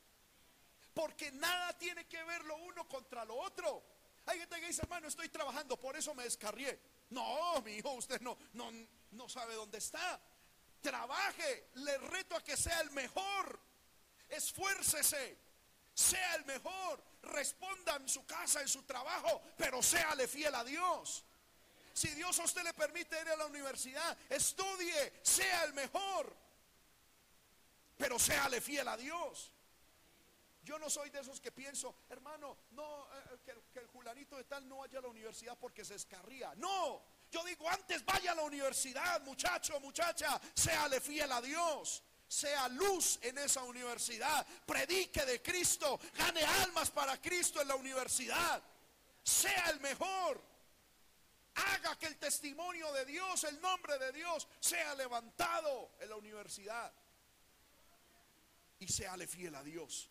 Porque nada tiene que ver lo uno contra lo otro. Hay gente que dice, hermano, estoy trabajando, por eso me descarrié. No, mi hijo, usted no, no, no sabe dónde está. Trabaje, le reto a que sea el mejor. Esfuércese, sea el mejor. Responda en su casa, en su trabajo, pero séale fiel a Dios. Si Dios a usted le permite ir a la universidad, estudie, sea el mejor. Pero séale fiel a Dios. Yo no soy de esos que pienso, hermano, no, eh, eh, que, el julanito de tal no vaya a la universidad porque se escarría. No, yo digo, antes vaya a la universidad, muchacho, muchacha, séale fiel a Dios. Sea luz en esa universidad, predique de Cristo, gane almas para Cristo en la universidad, sea el mejor. Haga que el testimonio de Dios, el nombre de Dios, sea levantado en la universidad. Y séale fiel a Dios.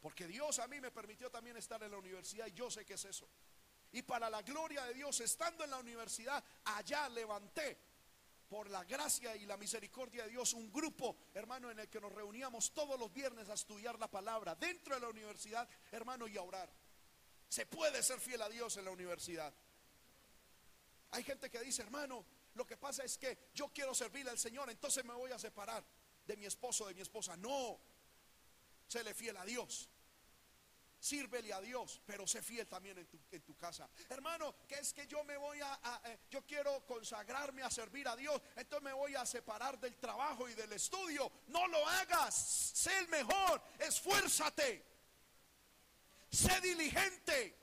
Porque Dios a mí me permitió también estar en la universidad y yo sé que es eso. Y para la gloria de Dios, estando en la universidad, allá levanté por la gracia y la misericordia de Dios un grupo, hermano, en el que nos reuníamos todos los viernes a estudiar la palabra dentro de la universidad, hermano, y a orar. Se puede ser fiel a Dios en la universidad. Hay gente que dice, hermano, lo que pasa es que yo quiero servirle al Señor, entonces me voy a separar de mi esposo, de mi esposa. No, séle fiel a Dios. Sírvele a Dios, pero sé fiel también en tu, casa. Hermano, que es que yo me voy a, eh, yo quiero consagrarme a servir a Dios, entonces me voy a separar del trabajo y del estudio. No lo hagas, sé el mejor, esfuérzate, sé diligente.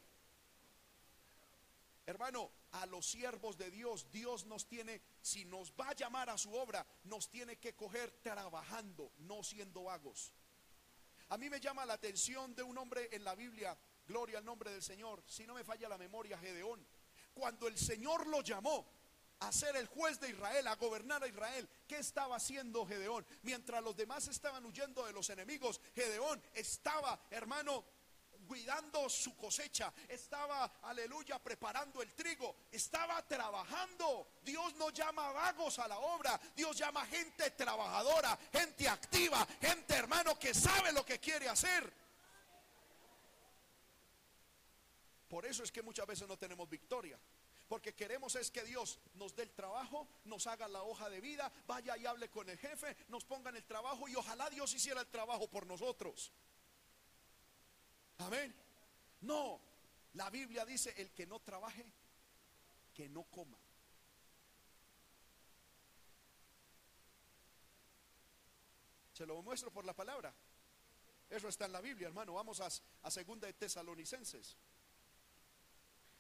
hermano, a los siervos de Dios, Dios nos tiene, si nos va a llamar a su obra, nos tiene que coger trabajando, no siendo vagos. A mí me llama la atención de un hombre en la Biblia, gloria al nombre del Señor, si no me falla la memoria, Gedeón. Cuando el Señor lo llamó, a ser el juez de Israel, a gobernar a Israel. ¿Qué estaba haciendo Gedeón? Mientras los demás estaban huyendo de los enemigos, Gedeón estaba, hermano, cuidando su cosecha, estaba, aleluya, preparando el trigo, estaba trabajando. Dios no llama vagos a la obra, Dios llama gente trabajadora, gente activa, gente hermano que sabe lo que quiere hacer. Por eso es que muchas veces no tenemos victoria. Porque queremos es que Dios nos dé el trabajo, nos haga la hoja de vida, vaya y hable con el jefe, nos ponga en el trabajo y ojalá Dios hiciera el trabajo por nosotros. Amén. No, la Biblia dice, el que no trabaje, que no coma. Se lo muestro por la palabra. Eso está en la Biblia, hermano. Vamos a, a segunda de Tesalonicenses.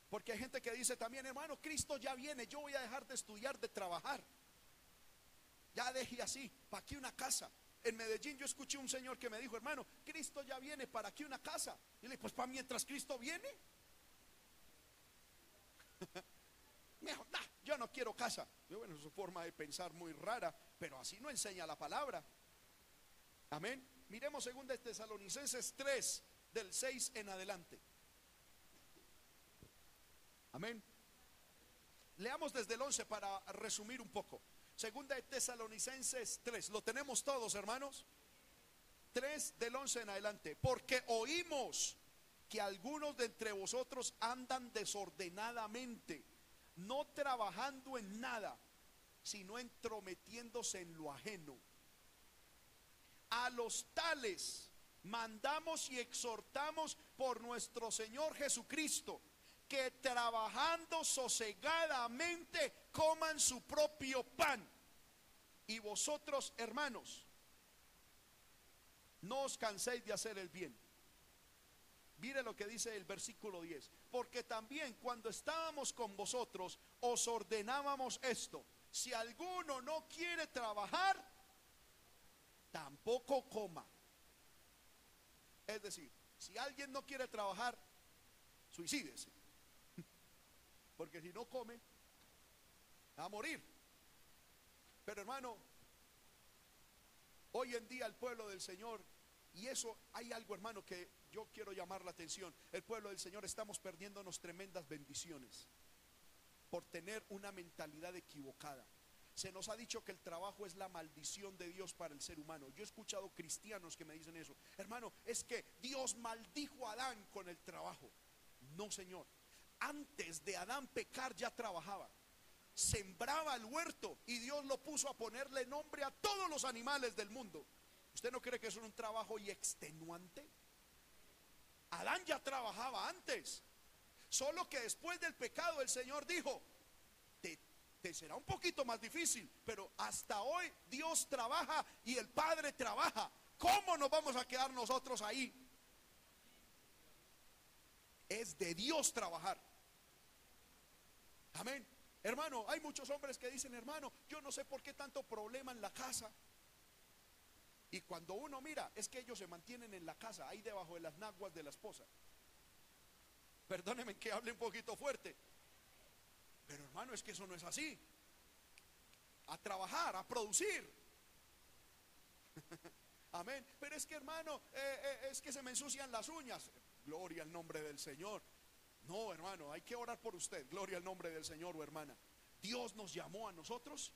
Porque hay gente que dice también, hermano, Cristo ya viene, yo voy a dejar de estudiar, de trabajar. Ya dejé así, ¿para qué una casa? En Medellín yo escuché un señor que me dijo, hermano, Cristo ya viene, ¿para qué una casa? Y le dije, pues para mientras Cristo viene. yo no quiero casa. Yo, bueno, es su forma de pensar muy rara, pero así no enseña la palabra. Amén. Miremos según de Tesalonicenses 3, del 6 en adelante. Amén. Leamos desde el 11 para resumir un poco. Segunda de Tesalonicenses 3. ¿Lo tenemos todos, hermanos? 3 del 11 en adelante. Porque oímos que algunos de entre vosotros andan desordenadamente, no trabajando en nada, sino entrometiéndose en lo ajeno. A los tales mandamos y exhortamos por nuestro Señor Jesucristo que trabajando sosegadamente coman su propio pan. Y vosotros, hermanos, no os canséis de hacer el bien. Mire lo que dice el versículo 10. Porque también cuando estábamos con vosotros os ordenábamos esto. Si alguno no quiere trabajar, tampoco coma. Es decir, si alguien no quiere trabajar, suicídese. Porque si no come, a morir. Pero hermano, hoy en día el pueblo del Señor, y eso hay algo hermano que yo quiero llamar la atención, el pueblo del Señor estamos perdiéndonos tremendas bendiciones por tener una mentalidad equivocada. Se nos ha dicho que el trabajo es la maldición de Dios para el ser humano. Yo he escuchado cristianos que me dicen eso. Hermano, es que Dios maldijo a Adán con el trabajo. No, Señor antes de Adán pecar ya trabajaba. Sembraba el huerto y Dios lo puso a ponerle nombre a todos los animales del mundo. ¿Usted no cree que eso es un trabajo y extenuante? Adán ya trabajaba antes. Solo que después del pecado el Señor dijo, te, te, será un poquito más difícil, pero hasta hoy Dios trabaja y el Padre trabaja. ¿Cómo nos vamos a quedar nosotros ahí? Es de Dios trabajar. Amén. Hermano, hay muchos hombres que dicen, hermano, yo no sé por qué tanto problema en la casa. Y cuando uno mira, es que ellos se mantienen en la casa, ahí debajo de las naguas de la esposa. Perdóneme que hable un poquito fuerte. Pero hermano, es que eso no es así. A trabajar, a producir. Amén. Pero es que hermano, eh, eh, es que se me ensucian las uñas. Gloria al nombre del Señor. No, hermano, hay que orar por usted. Gloria al nombre del Señor o hermana. Dios nos llamó a nosotros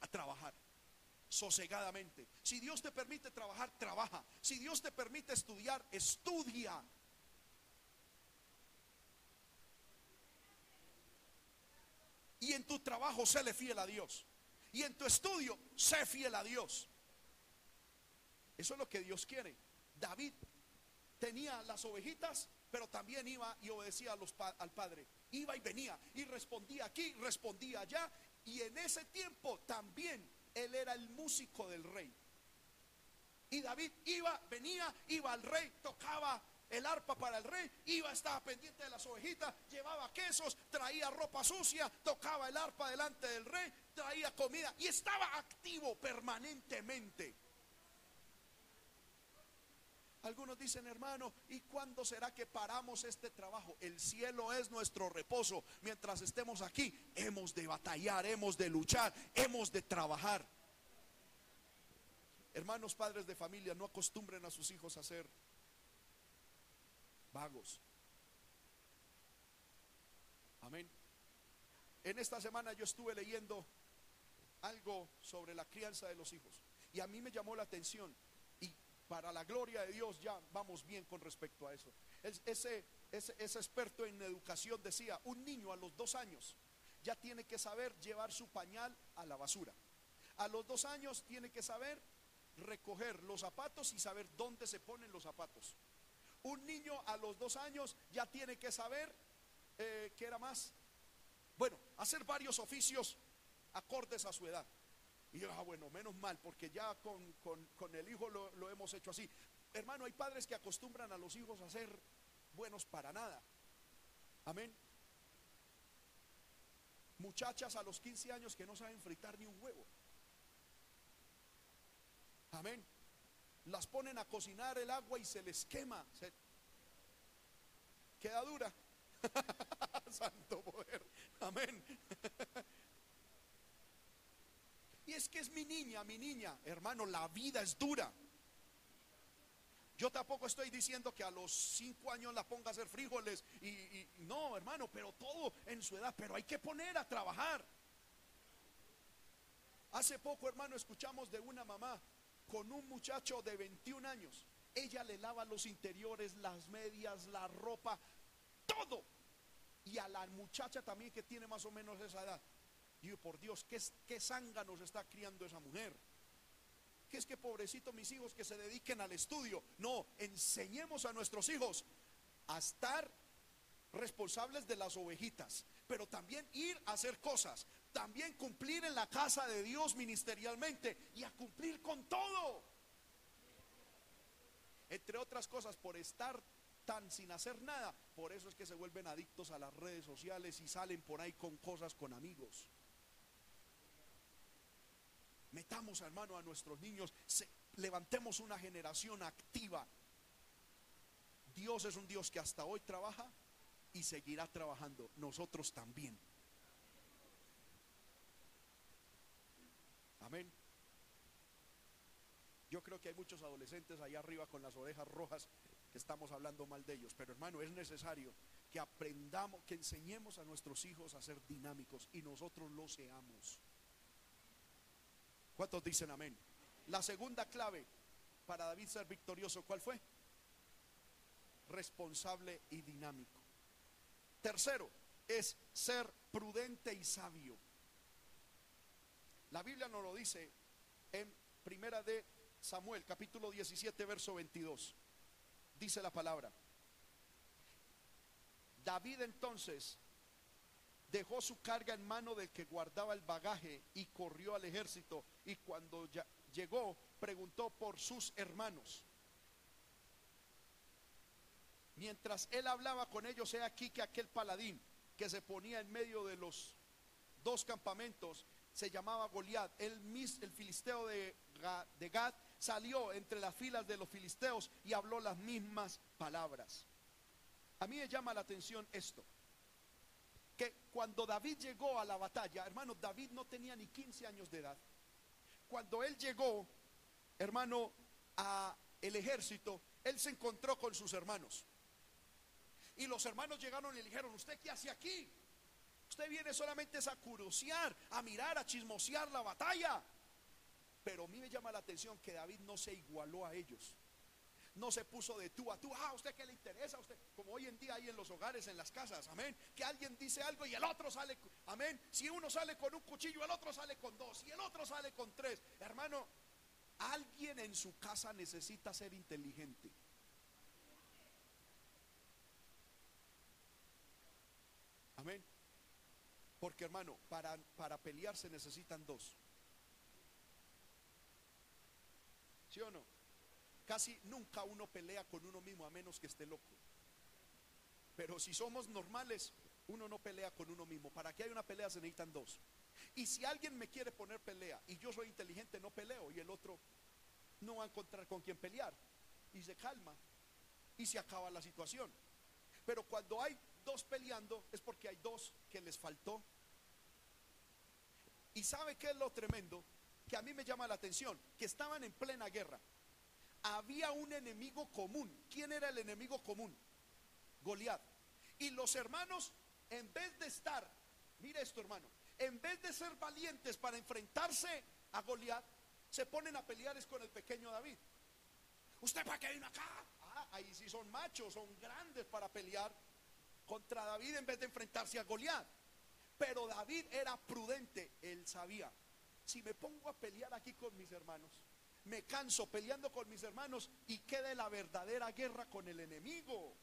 a trabajar sosegadamente. Si Dios te permite trabajar, trabaja. Si Dios te permite estudiar, estudia. Y en tu trabajo, séle fiel a Dios. Y en tu estudio, sé fiel a Dios. Eso es lo que Dios quiere. David tenía las ovejitas pero también iba y obedecía al Padre. Iba y venía y respondía aquí, respondía allá. Y en ese tiempo también él era el músico del rey. Y David iba, venía, iba al rey, tocaba el arpa para el rey, iba, estaba pendiente de las ovejitas, llevaba quesos, traía ropa sucia, tocaba el arpa delante del rey, traía comida y estaba activo permanentemente. Algunos dicen, hermano, ¿y cuándo será que paramos este trabajo? El cielo es nuestro reposo. Mientras estemos aquí, hemos de batallar, hemos de luchar, hemos de trabajar. Hermanos, padres de familia, no acostumbren a sus hijos a ser vagos. Amén. En esta semana yo estuve leyendo algo sobre la crianza de los hijos y a mí me llamó la atención para la gloria de Dios ya vamos bien con respecto a eso. Ese, ese, experto en educación decía, un niño a los dos años ya tiene que saber llevar su pañal a la basura. A los dos años tiene que saber recoger los zapatos y saber dónde se ponen los zapatos. Un niño a los dos años ya tiene que saber, eh, ¿qué era más? Bueno, hacer varios oficios acordes a su edad. Y yo, ah, bueno, menos mal, porque ya con, con, el hijo lo, lo hemos hecho así. Hermano, hay padres que acostumbran a los hijos a ser buenos para nada. Amén. Muchachas a los 15 años que no saben fritar ni un huevo. Amén. Las ponen a cocinar el agua y se les quema. queda dura. Santo poder. Amén. y es que es mi niña, mi niña. Hermano, la vida es dura. Yo tampoco estoy diciendo que a los cinco años la ponga a hacer frijoles y, no, hermano, pero todo en su edad, pero hay que poner a trabajar. Hace poco, hermano, escuchamos de una mamá con un muchacho de 21 años. Ella le lava los interiores, las medias, la ropa, todo. Y a la muchacha también que tiene más o menos esa edad. Digo, por Dios, ¿qué, qué nos está criando esa mujer? ¿Qué es que pobrecito mis hijos que se dediquen al estudio? No, enseñemos a nuestros hijos a estar responsables de las ovejitas, pero también ir a hacer cosas, también cumplir en la casa de Dios ministerialmente y a cumplir con todo. Entre otras cosas, por estar tan sin hacer nada, por eso es que se vuelven adictos a las redes sociales y salen por ahí con cosas con amigos. Metamos, hermano, a nuestros niños, levantemos una generación activa. Dios es un Dios que hasta hoy trabaja y seguirá trabajando. Nosotros también. Amén. Yo creo que hay muchos adolescentes allá arriba con las orejas rojas que estamos hablando mal de ellos. Pero hermano, es necesario que aprendamos, que enseñemos a nuestros hijos a ser dinámicos y nosotros lo seamos. ¿Cuántos dicen amén? La segunda clave para David ser victorioso, ¿cuál fue? Responsable y dinámico. Tercero, es ser prudente y sabio. La Biblia nos lo dice en Primera de Samuel, capítulo 17, verso 22. Dice la palabra. David entonces dejó su carga en mano del que guardaba el bagaje y corrió al ejército y cuando llegó preguntó por sus hermanos. Mientras él hablaba con ellos, he aquí que aquel paladín que se ponía en medio de los dos campamentos se llamaba Goliat. El, el filisteo de, de Gad salió entre las filas de los filisteos y habló las mismas palabras. A mí me llama la atención esto. Que cuando David llegó a la batalla, hermano, David no tenía ni 15 años de edad. Cuando él llegó, hermano, a el ejército, él se encontró con sus hermanos. Y los hermanos llegaron y le dijeron, ¿usted qué hace aquí? Usted viene solamente a curiosear, a mirar, a chismosear la batalla. Pero a mí me llama la atención que David no se igualó a ellos. No se puso de tú a tú. Ah, ¿usted qué le interesa? usted, como hoy en día hay en los hogares, en las casas. Amén. Que alguien dice algo y el otro sale. Amén. Si uno sale con un cuchillo, el otro sale con dos. Y el otro sale con tres. Hermano, alguien en su casa necesita ser inteligente. Amén. Porque hermano, para, para pelear se necesitan dos. ¿Sí o no? Casi nunca uno pelea con uno mismo a menos que esté loco. Pero si somos normales, uno no pelea con uno mismo. Para que haya una pelea se necesitan dos. Y si alguien me quiere poner pelea y yo soy inteligente, no peleo y el otro no va a encontrar con quien pelear y se calma y se acaba la situación. Pero cuando hay dos peleando es porque hay dos que les faltó. Y sabe qué es lo tremendo que a mí me llama la atención, que estaban en plena guerra. Había un enemigo común. ¿Quién era el enemigo común? Goliat. Y los hermanos, en vez de estar, mire esto hermano, en vez de ser valientes para enfrentarse a Goliat, se ponen a pelear con el pequeño David. ¿Usted para qué vino acá? Ah, ahí sí son machos, son grandes para pelear contra David en vez de enfrentarse a Goliat. Pero David era prudente, él sabía, si me pongo a pelear aquí con mis hermanos, me canso peleando con mis hermanos y quede la verdadera guerra con el enemigo.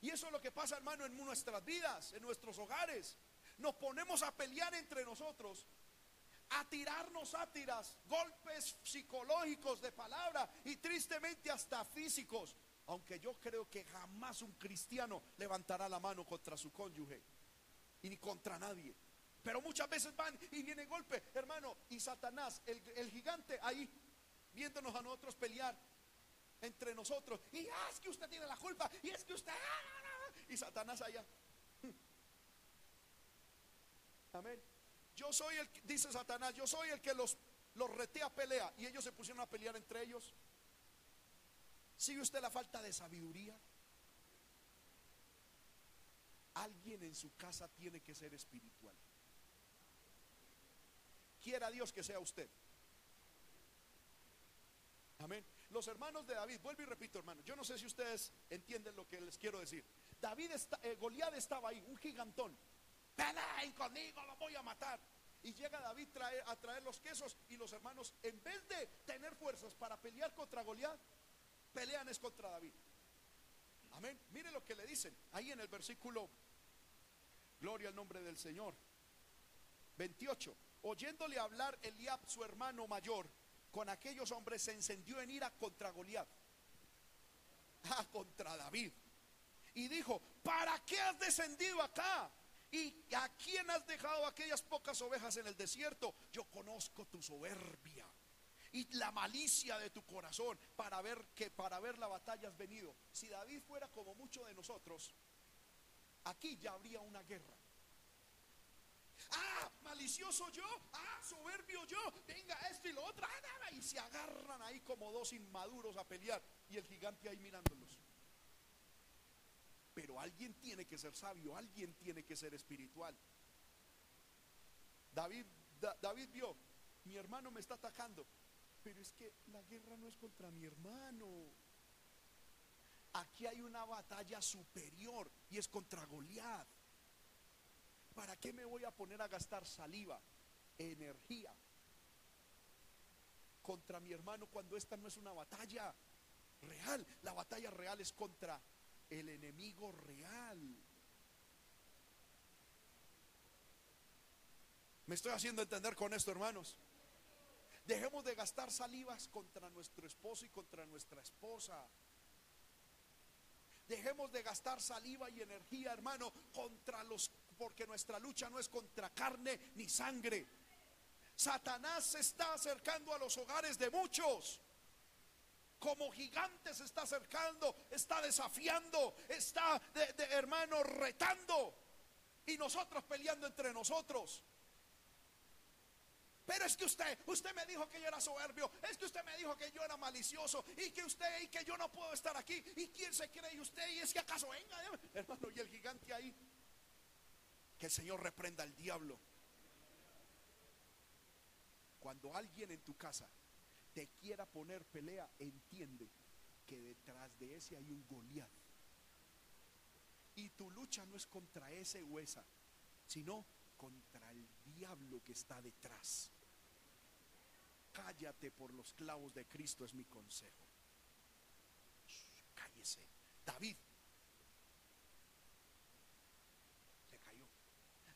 Y eso es lo que pasa, hermano, en nuestras vidas, en nuestros hogares. Nos ponemos a pelear entre nosotros, a tirarnos sátiras, golpes psicológicos de palabra y tristemente hasta físicos. Aunque yo creo que jamás un cristiano levantará la mano contra su cónyuge y ni contra nadie. Pero muchas veces van y viene golpe, hermano, y Satanás, el, gigante ahí, viéndonos a nosotros pelear entre nosotros. Y ah, es que usted tiene la culpa, y es que usted... Ah, y Satanás allá. Amén. Yo soy el, dice Satanás, yo soy el que los, los retea pelea. Y ellos se pusieron a pelear entre ellos. ¿Sigue usted la falta de sabiduría? Alguien en su casa tiene que ser espiritual. Quiera Dios que sea usted. Amén. Los hermanos de David, vuelvo y repito, hermano. Yo no sé si ustedes entienden lo que les quiero decir. David está, eh, Goliat estaba ahí, un gigantón. Peleen conmigo, lo voy a matar. Y llega David a traer los quesos y los hermanos, en vez de tener fuerzas para pelear contra Goliat, pelean es contra David. Amén. Mire lo que le dicen ahí en el versículo, gloria al nombre del Señor. 28. Oyéndole hablar Eliab, su hermano mayor, con aquellos hombres se encendió en ira contra Goliat. Ah, contra David. Y dijo, ¿para qué has descendido acá? ¿Y a quién has dejado aquellas pocas ovejas en el desierto? Yo conozco tu soberbia y la malicia de tu corazón para ver que para ver la batalla has venido. Si David fuera como muchos de nosotros, aquí ya habría una guerra. Ah, malicioso yo, ah, soberbio yo, venga esto y lo otro, ah, y se agarran ahí como dos inmaduros a pelear y el gigante ahí mirándolos. Pero alguien tiene que ser sabio, alguien tiene que ser espiritual. David, David vio, mi hermano me está atacando, pero es que la guerra no es contra mi hermano. Aquí hay una batalla superior y es contra Goliat. ¿Para qué me voy a poner a gastar saliva, energía contra mi hermano cuando esta no es una batalla real? La batalla real es contra el enemigo real. ¿Me estoy haciendo entender con esto, hermanos? Dejemos de gastar salivas contra nuestro esposo y contra nuestra esposa. Dejemos de gastar saliva y energía, hermano, contra los porque nuestra lucha no es contra carne ni sangre. Satanás se está acercando a los hogares de muchos. Como gigante se está acercando, está desafiando, está de, hermano retando. Y nosotros peleando entre nosotros. Pero es que usted, usted me dijo que yo era soberbio, es que usted me dijo que yo era malicioso y que usted y que yo no puedo estar aquí. ¿Y quién se cree usted? Y es que acaso venga, hermano, y el gigante ahí. Que el Señor reprenda al diablo. Cuando alguien en tu casa te quiera poner pelea, entiende que detrás de ese hay un Goliat. Y tu lucha no es contra ese o esa, sino contra el diablo que está detrás. Cállate por los clavos de Cristo es mi consejo. cállese. David se cayó.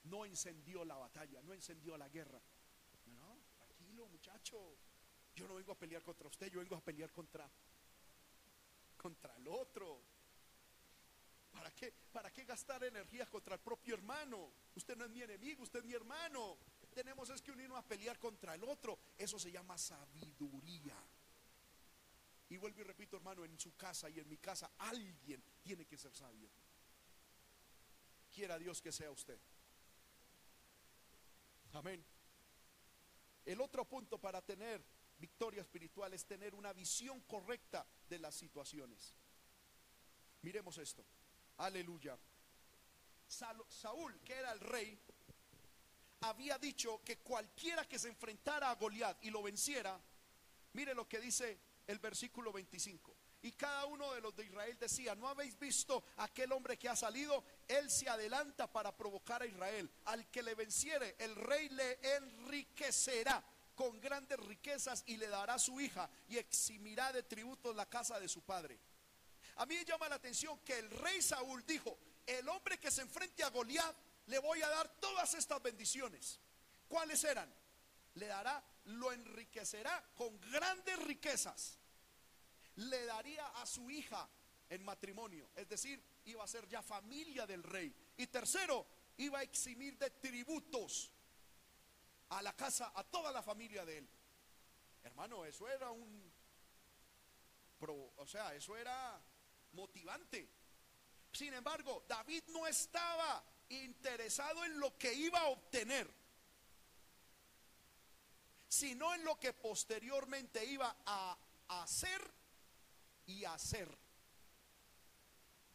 No encendió la batalla, no encendió la guerra. No, tranquilo muchacho. Yo no vengo a pelear contra usted, yo vengo a pelear contra contra el otro. ¿Para qué? ¿Para qué gastar energías contra el propio hermano? Usted no es mi enemigo, usted es mi hermano. Tenemos es que unirnos a pelear contra el otro. Eso se llama sabiduría. Y vuelvo y repito, hermano, en su casa y en mi casa alguien tiene que ser sabio. Quiera Dios que sea usted. Amén. El otro punto para tener victoria espiritual es tener una visión correcta de las situaciones. Miremos esto. Aleluya. Saúl, que era el rey, había dicho que cualquiera que se enfrentara a Goliat y lo venciera, mire lo que dice el versículo 25. Y cada uno de los de Israel decía, ¿no habéis visto aquel hombre que ha salido? Él se adelanta para provocar a Israel. Al que le venciere, el rey le enriquecerá con grandes riquezas y le dará su hija y eximirá de tributos la casa de su padre. A mí me llama la atención que el rey Saúl dijo, el hombre que se enfrente a Goliat, le voy a dar todas estas bendiciones. ¿Cuáles eran? Le dará, lo enriquecerá con grandes riquezas. Le daría a su hija en matrimonio, es decir, iba a ser ya familia del rey. Y tercero, iba a eximir de tributos a la casa, a toda la familia de él. Hermano, eso era un, o sea, eso era motivante. Sin embargo, David no estaba interesado en lo que iba a obtener, sino en lo que posteriormente iba a hacer y hacer.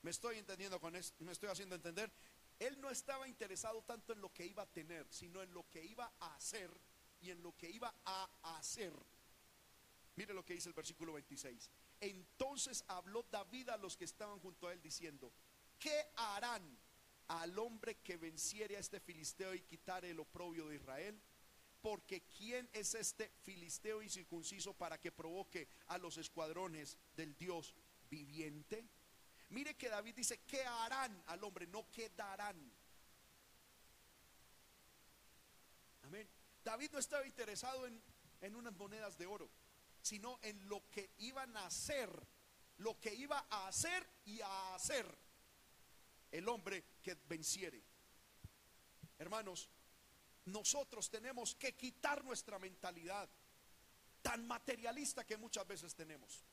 Me estoy entendiendo con esto, me estoy haciendo entender. Él no estaba interesado tanto en lo que iba a tener, sino en lo que iba a hacer y en lo que iba a hacer. Mire lo que dice el versículo 26. Entonces habló David a los que estaban junto a él diciendo, ¿qué harán al hombre que venciere a este filisteo y quitare el oprobio de Israel? Porque ¿quién es este filisteo incircunciso para que provoque a los escuadrones del Dios viviente? Mire que David dice, ¿qué harán al hombre? No quedarán. Amén. David no estaba interesado en, en unas monedas de oro, sino en lo que iban a hacer, lo que iba a hacer y a hacer el hombre que venciere. Hermanos, nosotros tenemos que quitar nuestra mentalidad tan materialista que muchas veces tenemos.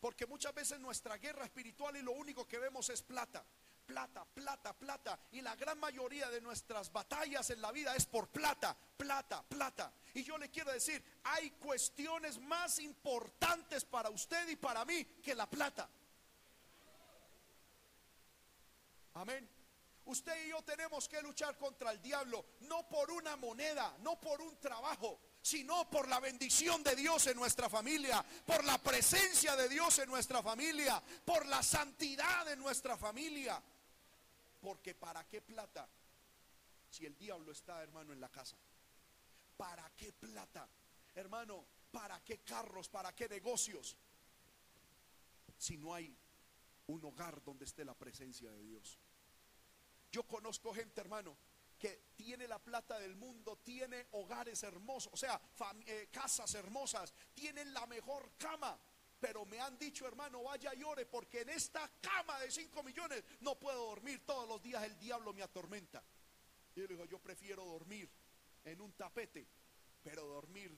Porque muchas veces nuestra guerra espiritual y lo único que vemos es plata. Plata, plata, plata. Y la gran mayoría de nuestras batallas en la vida es por plata, plata, plata. Y yo le quiero decir, hay cuestiones más importantes para usted y para mí que la plata. Amén. Usted y yo tenemos que luchar contra el diablo, no por una moneda, no por un trabajo, sino por la bendición de Dios en nuestra familia, por la presencia de Dios en nuestra familia, por la santidad de nuestra familia. Porque ¿para qué plata? Si el diablo está, hermano, en la casa. ¿Para qué plata? Hermano, ¿para qué carros? ¿Para qué negocios? Si no hay un hogar donde esté la presencia de Dios. Yo conozco gente, hermano, que tiene la plata del mundo, tiene hogares hermosos, o sea, eh, casas hermosas, tienen la mejor cama. Pero me han dicho, hermano, vaya y ore, porque en esta cama de 5 millones no puedo dormir. Todos los días el diablo me atormenta. Y yo le digo, yo prefiero dormir en un tapete, pero dormir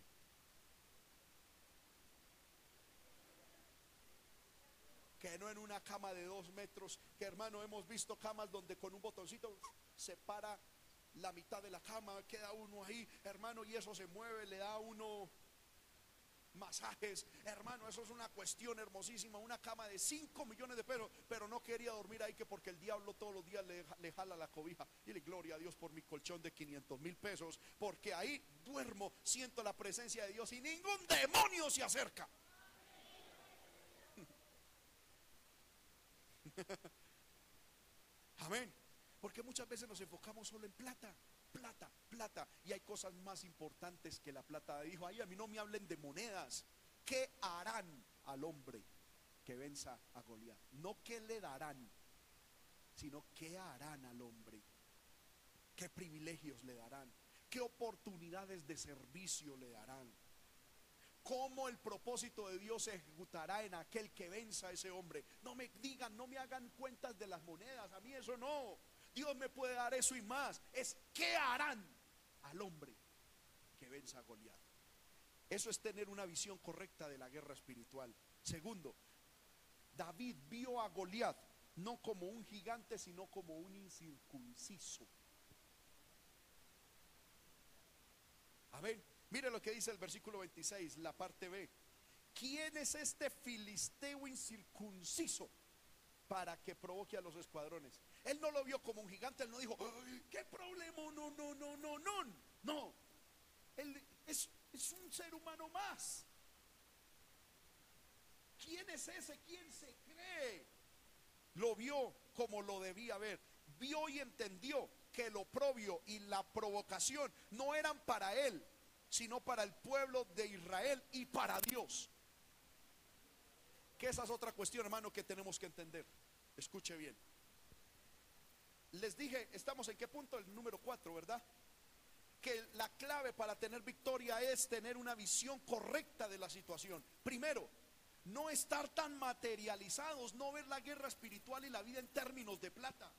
que no en una cama de dos metros, que hermano hemos visto camas donde con un botoncito se para la mitad de la cama, queda uno ahí, hermano, y eso se mueve, le da uno masajes, hermano, eso es una cuestión hermosísima, una cama de 5 millones de pesos, pero no quería dormir ahí que porque el diablo todos los días le, le jala la cobija. Y le gloria a Dios por mi colchón de 500 mil pesos, porque ahí duermo, siento la presencia de Dios y ningún demonio se acerca. Amén. Porque muchas veces nos enfocamos solo en plata, plata, plata. Y hay cosas más importantes que la plata. Dijo, ay, a mí no me hablen de monedas. ¿Qué harán al hombre que venza a Goliat? No qué le darán, sino qué harán al hombre. ¿Qué privilegios le darán? ¿Qué oportunidades de servicio le darán? Cómo el propósito de Dios se ejecutará en aquel que venza a ese hombre. No me digan, no me hagan cuentas de las monedas, a mí eso no. Dios me puede dar eso y más. Es qué harán al hombre que venza a Goliat. Eso es tener una visión correcta de la guerra espiritual. Segundo, David vio a Goliat no como un gigante, sino como un incircunciso. A ver, mire lo que dice el versículo 26, la parte B. ¿Quién es este filisteo incircunciso para que provoque a los escuadrones? Él no lo vio como un gigante, él no dijo, ¿qué problema? No, no, no, no, no. No, él es, es un ser humano más. ¿Quién es ese? ¿Quién se cree? Lo vio como lo debía ver. Vio y entendió que el oprobio y la provocación no eran para él, sino para el pueblo de Israel y para Dios. Que esa es otra cuestión, hermano, que tenemos que entender. Escuche bien. Les dije, estamos en qué punto? El número cuatro, ¿verdad? Que la clave para tener victoria es tener una visión correcta de la situación. Primero, no estar tan materializados, no ver la guerra espiritual y la vida en términos de plata,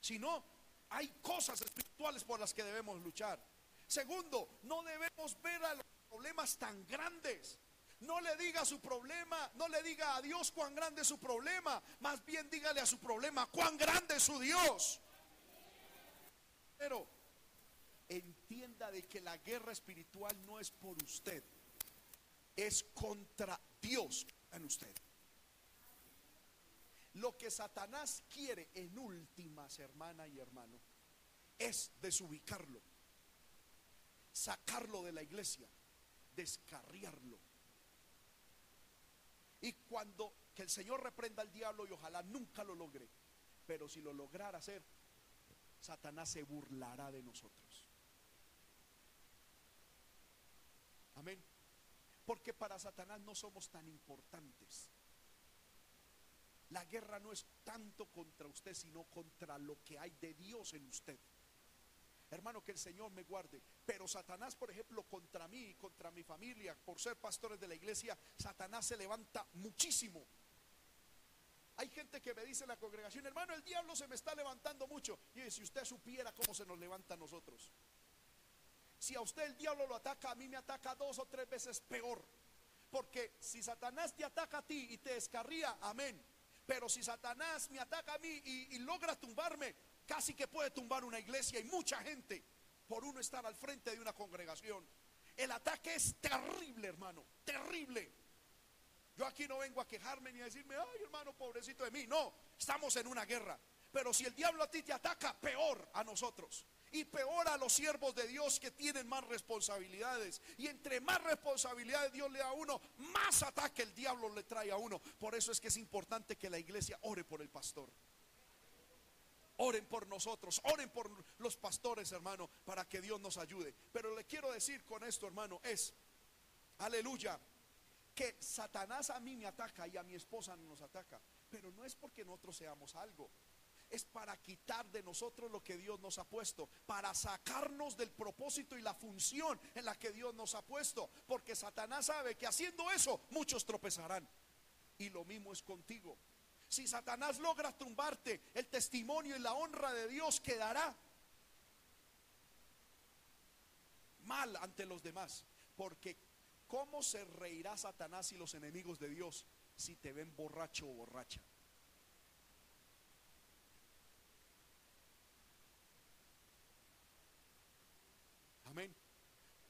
sino hay cosas espirituales por las que debemos luchar. Segundo, no debemos ver a los problemas tan grandes. No le diga su problema, no le diga a Dios cuán grande es su problema, más bien dígale a su problema cuán grande es su Dios. Pero entienda de que la guerra espiritual no es por usted, es contra Dios en usted. Lo que Satanás quiere en últimas, hermana y hermano, es desubicarlo, sacarlo de la iglesia, descarriarlo. Y cuando que el Señor reprenda al diablo y ojalá nunca lo logre, pero si lo lograra hacer, Satanás se burlará de nosotros. Amén. Porque para Satanás no somos tan importantes. La guerra no es tanto contra usted, sino contra lo que hay de Dios en usted. Hermano, que el Señor me guarde. Pero Satanás, por ejemplo, contra mí y contra mi familia, por ser pastores de la iglesia, Satanás se levanta muchísimo. Hay gente que me dice en la congregación, hermano, el diablo se me está levantando mucho. Y si usted supiera cómo se nos levanta a nosotros. Si a usted el diablo lo ataca, a mí me ataca dos o tres veces peor. Porque si Satanás te ataca a ti y te descarría, amén. Pero si Satanás me ataca a mí y, y logra tumbarme, casi que puede tumbar una iglesia y mucha gente por uno estar al frente de una congregación. El ataque es terrible, hermano, terrible. Yo aquí no vengo a quejarme ni a decirme, ay hermano, pobrecito de mí. No, estamos en una guerra. Pero si el diablo a ti te ataca, peor a nosotros. Y peor a los siervos de Dios que tienen más responsabilidades. Y entre más responsabilidades Dios le da a uno, más ataque el diablo le trae a uno. Por eso es que es importante que la iglesia ore por el pastor. Oren por nosotros, oren por los pastores, hermano, para que Dios nos ayude. Pero le quiero decir con esto, hermano, es, aleluya, que Satanás a mí me ataca y a mi esposa no nos ataca. Pero no es porque nosotros seamos algo es para quitar de nosotros lo que Dios nos ha puesto, para sacarnos del propósito y la función en la que Dios nos ha puesto, porque Satanás sabe que haciendo eso muchos tropezarán. Y lo mismo es contigo. Si Satanás logra tumbarte, el testimonio y la honra de Dios quedará mal ante los demás, porque ¿cómo se reirá Satanás y los enemigos de Dios si te ven borracho o borracha? Amén.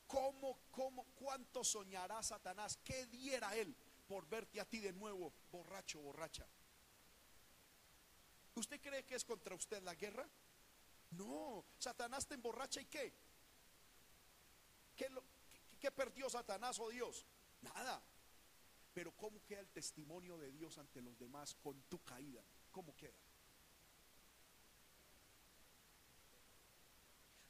¿Cómo, cómo, cuánto soñará Satanás? ¿Qué diera él por verte a ti de nuevo, borracho, borracha? ¿Usted cree que es contra usted la guerra? No, Satanás te emborracha y qué? ¿Qué, lo, perdió Satanás o Dios? Nada. Pero ¿cómo queda el testimonio de Dios ante los demás con tu caída? ¿Cómo queda?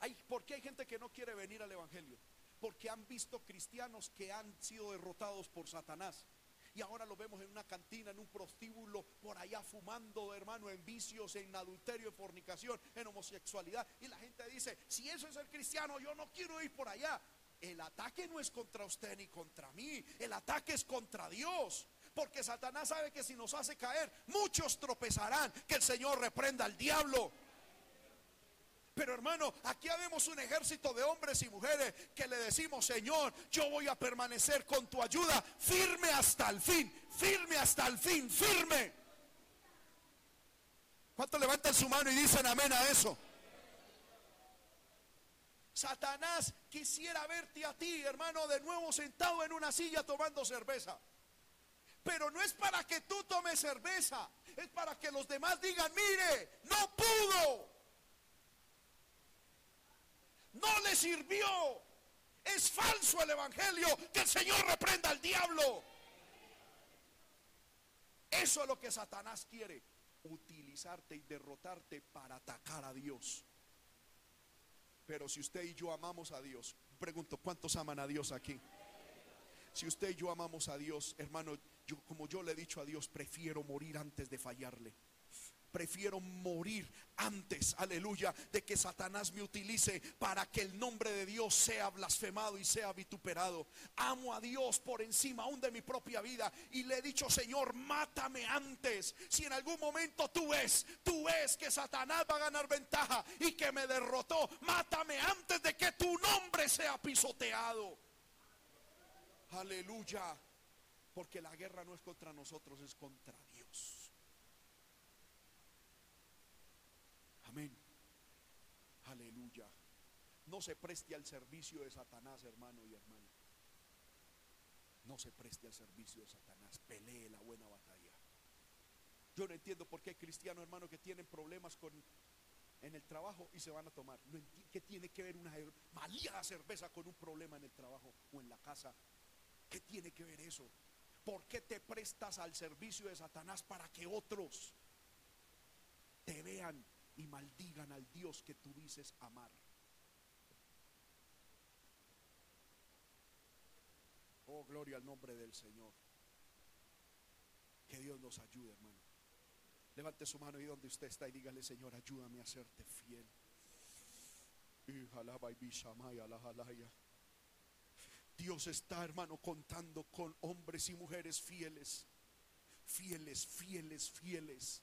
Hay, ¿Por qué hay gente que no quiere venir al Evangelio? Porque han visto cristianos que han sido derrotados por Satanás. Y ahora lo vemos en una cantina, en un prostíbulo, por allá fumando, hermano, en vicios, en adulterio, en fornicación, en homosexualidad. Y la gente dice, si eso es el cristiano, yo no quiero ir por allá. el ataque no es contra usted ni contra mí, el ataque es contra Dios. Porque Satanás sabe que si nos hace caer, muchos tropezarán. Que el Señor reprenda al diablo. Pero hermano, aquí habemos un ejército de hombres y mujeres que le decimos, Señor, yo voy a permanecer con tu ayuda firme hasta el fin, firme hasta el fin, firme. ¿Cuántos levantan su mano y dicen amén a eso? Satanás quisiera verte a ti, hermano, de nuevo sentado en una silla tomando cerveza. Pero no es para que tú tomes cerveza, es para que los demás digan, mire, no pudo no le sirvió. Es falso el Evangelio. Que el Señor reprenda al diablo. Eso es lo que Satanás quiere. Utilizarte y derrotarte para atacar a Dios. Pero si usted y yo amamos a Dios, pregunto, ¿cuántos aman a Dios aquí? Si usted y yo amamos a Dios, hermano, yo como yo le he dicho a Dios, prefiero morir antes de fallarle prefiero morir antes, aleluya, de que Satanás me utilice para que el nombre de Dios sea blasfemado y sea vituperado. Amo a Dios por encima aún de mi propia vida y le he dicho, Señor, mátame antes. Si en algún momento tú ves, tú ves que Satanás va a ganar ventaja y que me derrotó, mátame antes de que tu nombre sea pisoteado. Aleluya. Porque la guerra no es contra nosotros, es contra Dios. Amén. Aleluya. No se preste al servicio de Satanás, hermano y hermana. No se preste al servicio de Satanás. Pelee la buena batalla. Yo no entiendo por qué hay cristianos, hermano, que tienen problemas con en el trabajo y se van a tomar. No ¿Qué tiene que ver una malía cerveza con un problema en el trabajo o en la casa? ¿Qué tiene que ver eso? ¿Por qué te prestas al servicio de Satanás para que otros te vean y maldigan al Dios que tú dices amar. Oh, gloria al nombre del Señor. Que Dios nos ayude, hermano. Levante su mano ahí donde usted está y dígale, Señor, ayúdame a serte fiel. Dios está, hermano, contando con hombres y mujeres fieles. Fieles, fieles, fieles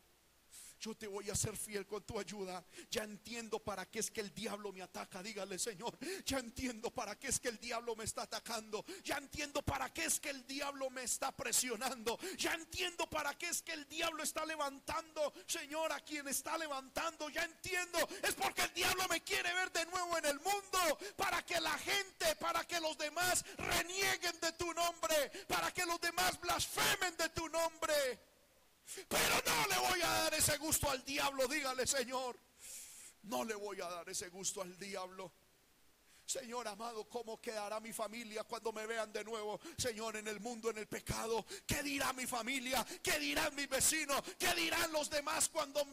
yo te voy a ser fiel con tu ayuda. Ya entiendo para qué es que el diablo me ataca. Dígale, Señor, ya entiendo para qué es que el diablo me está atacando. Ya entiendo para qué es que el diablo me está presionando. Ya entiendo para qué es que el diablo está levantando, Señor, a quien está levantando. Ya entiendo. Es porque el diablo me quiere ver de nuevo en el mundo. Para que la gente, para que los demás renieguen de tu nombre. Para que los demás blasfemen de tu nombre. Pero no le voy a dar ese gusto al diablo, dígale Señor. No le voy a dar ese gusto al diablo. Señor amado, ¿cómo quedará mi familia cuando me vean de nuevo, Señor, en el mundo, en el pecado? ¿Qué dirá mi familia? ¿Qué dirán mis vecinos? ¿Qué dirán los demás cuando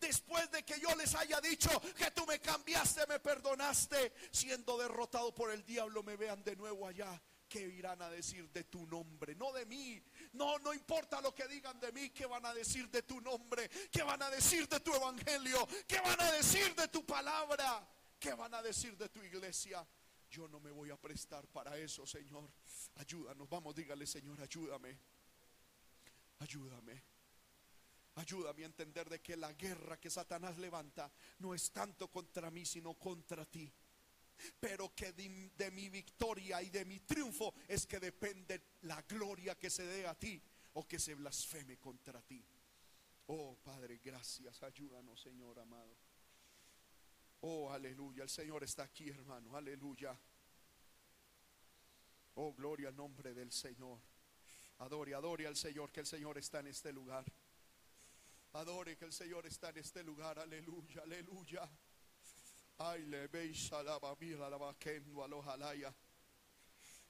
después de que yo les haya dicho que tú me cambiaste, me perdonaste, siendo derrotado por el diablo, me vean de nuevo allá? ¿Qué irán a decir de tu nombre? No de mí, no, no importa lo que digan de mí, ¿qué van a decir de tu nombre? ¿Qué van a decir de tu evangelio? ¿Qué van a decir de tu palabra? ¿Qué van a decir de tu iglesia? Yo no me voy a prestar para eso, Señor. Ayúdanos, vamos, dígale, Señor, ayúdame. Ayúdame. Ayúdame a entender de que la guerra que Satanás levanta no es tanto contra mí, sino contra ti pero que de, mi victoria y de mi triunfo es que depende la gloria que se dé a ti o que se blasfeme contra ti. Oh Padre, gracias, ayúdanos Señor amado. Oh, aleluya, el Señor está aquí hermano, aleluya. Oh, gloria al nombre del Señor. Adore, adore al Señor, que el Señor está en este lugar. Adore que el Señor está en este lugar, aleluya, aleluya. Ay, le veis a la mira la vaquendo a los.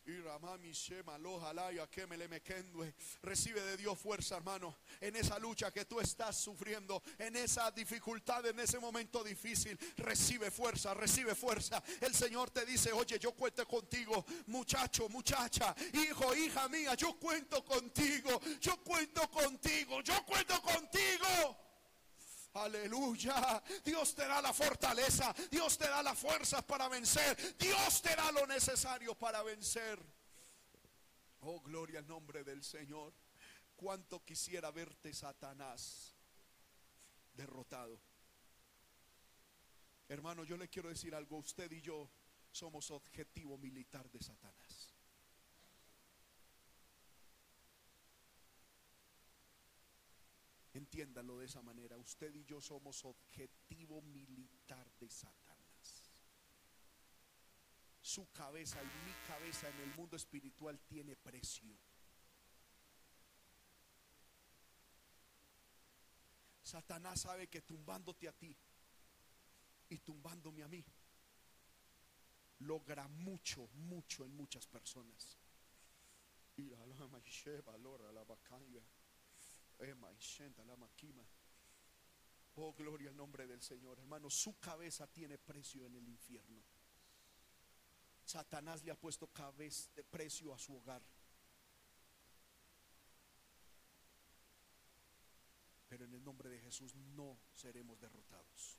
Y Ramami Shema, Lojalaya, que me le mequendue. Recibe de Dios fuerza, hermano, en esa lucha que tú estás sufriendo, en esa dificultad, en ese momento difícil. Recibe fuerza, recibe fuerza. El Señor te dice, oye, yo cuento contigo, muchacho, muchacha, hijo, hija mía, yo cuento contigo, yo cuento contigo, yo cuento contigo. Aleluya. Dios te da la fortaleza. Dios te da las fuerzas para vencer. Dios te da lo necesario para vencer. Oh, gloria al nombre del Señor. Cuánto quisiera verte, Satanás, derrotado. Hermano, yo le quiero decir algo. Usted y yo somos objetivo militar de Satanás. Entiéndalo de esa manera. Usted y yo somos objetivo militar de Satanás. Su cabeza y mi cabeza en el mundo espiritual tiene precio. Satanás sabe que tumbándote a ti y tumbándome a mí, logra mucho, mucho en muchas personas. Y la la Oh, gloria al nombre del Señor. Hermano, su cabeza tiene precio en el infierno. Satanás le ha puesto cabeza de precio a su hogar. Pero en el nombre de Jesús no seremos derrotados.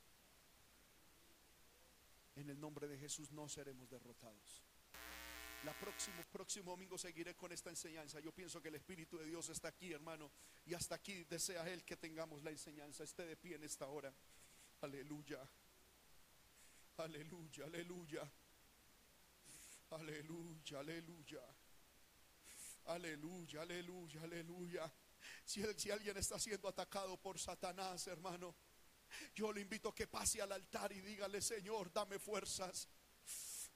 En el nombre de Jesús no seremos derrotados. La próximo, próximo domingo seguiré con esta enseñanza. Yo pienso que el Espíritu de Dios está aquí, hermano. Y hasta aquí desea Él que tengamos la enseñanza. Esté de pie en esta hora. Aleluya. Aleluya, aleluya. Aleluya, aleluya. Aleluya, aleluya, aleluya. Si, si alguien está siendo atacado por Satanás, hermano, yo le invito a que pase al altar y dígale, Señor, dame fuerzas.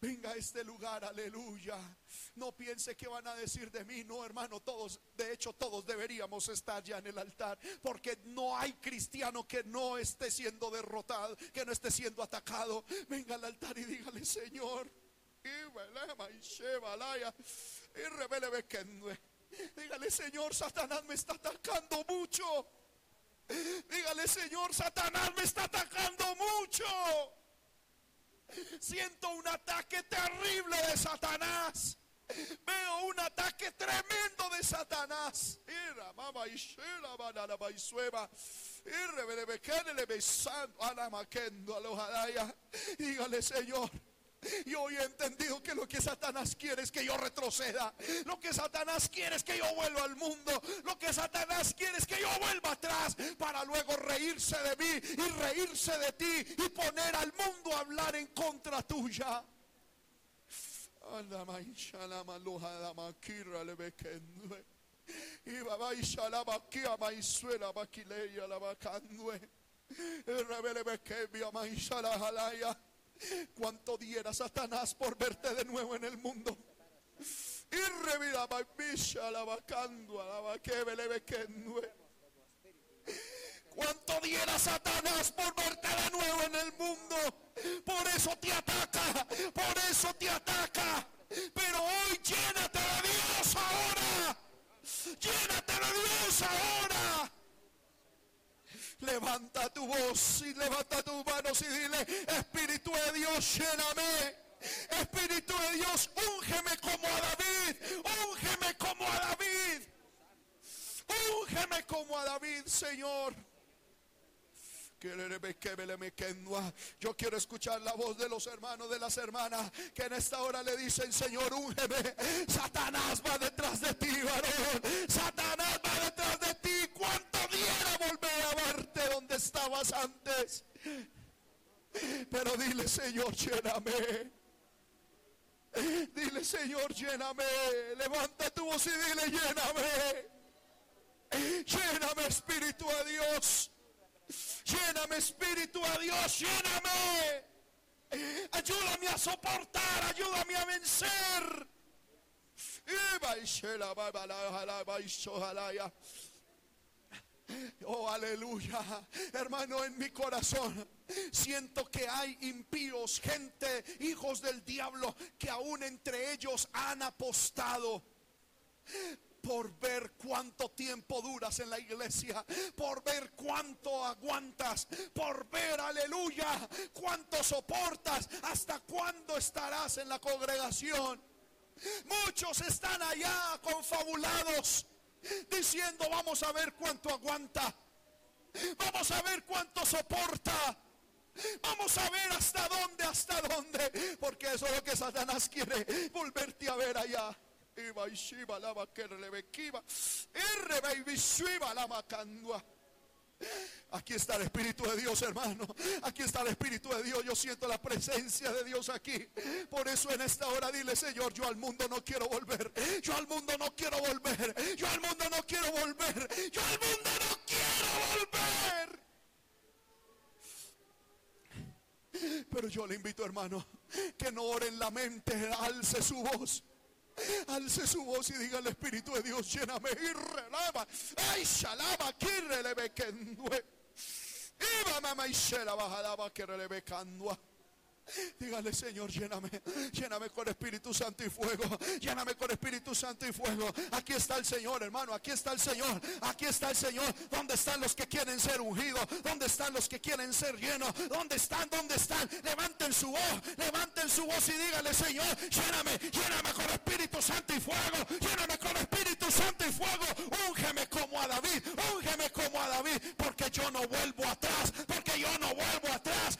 Venga a este lugar, aleluya. No piense que van a decir de mí, no hermano, todos, de hecho todos deberíamos estar ya en el altar, porque no hay cristiano que no esté siendo derrotado, que no esté siendo atacado. Venga al altar y dígale, Señor. Dígale, Señor, Satanás me está atacando mucho. Dígale, Señor, Satanás me está atacando mucho. Siento un ataque terrible de Satanás. Veo un ataque tremendo de Satanás. Dígale, Señor. Y hoy he entendido que lo que Satanás quiere es que yo retroceda. Lo que Satanás quiere es que yo vuelva al mundo. Lo que Satanás quiere es que yo vuelva atrás para luego reírse de mí y reírse de ti y poner al mundo a hablar en contra tuya. Cuánto diera Satanás por verte de nuevo en el mundo. Cuánto diera Satanás por verte de nuevo en el mundo. Por eso te ataca, por eso te ataca. Pero hoy llénate de Dios ahora. Llénate de Dios ahora. Levanta tu voz y levanta tus manos y dile, Espíritu de Dios, lléname. Espíritu de Dios, úngeme como a David. Úngeme como a David. Úngeme como a David, Señor. Yo quiero escuchar la voz de los hermanos, de las hermanas que en esta hora le dicen, Señor, úngeme. Satanás va detrás de ti, varón. Satanás va detrás de ti. ¿Cuánto diera volver a verte donde estabas antes? Pero dile, Señor, lléname. Dile, Señor, lléname. Levanta tu voz y dile, lléname. Lléname, Espíritu de Dios. Lléname, Espíritu a Dios, lléname. Ayúdame a soportar, ayúdame a vencer. Oh, aleluya. Hermano, en mi corazón Siento que hay impíos, gente, hijos del diablo, que aún entre ellos han apostado por ver cuánto tiempo duras en la iglesia, por ver cuánto aguantas, por ver, aleluya, cuánto soportas, hasta cuándo estarás en la congregación. Muchos están allá confabulados, diciendo, vamos a ver cuánto aguanta, vamos a ver cuánto soporta. Vamos a ver hasta dónde, hasta dónde. Porque eso es lo que Satanás quiere. Volverte a ver allá. Aquí está el Espíritu de Dios, hermano. Aquí está el Espíritu de Dios. Yo siento la presencia de Dios aquí. Por eso en esta hora dile, Señor, yo al mundo no quiero volver. Yo al mundo no quiero volver. Yo al mundo no quiero volver. Yo al mundo no quiero volver. Pero yo le invito, hermano, que no ore en la mente, alce su voz. Alce su voz y diga al Espíritu de Dios, lléname y relava. Ay, shalaba, kirrelebe kendue. Iba mamá y shelaba, jalaba, kirrelebe candua. Dígale, Señor, lléname, lléname con Espíritu Santo y fuego, lléname con Espíritu Santo y fuego. Aquí está el Señor, hermano, aquí está el Señor, aquí está el Señor. ¿Dónde están los que quieren ser ungidos? ¿Dónde están los que quieren ser llenos? ¿Dónde están? ¿Dónde están? Levanten su voz, levanten su voz y dígale, Señor, lléname, lléname con Espíritu Santo y fuego, lléname con Espíritu Santo y fuego. Úngeme como a David, úngeme como a David, porque yo no vuelvo atrás, porque yo no vuelvo atrás,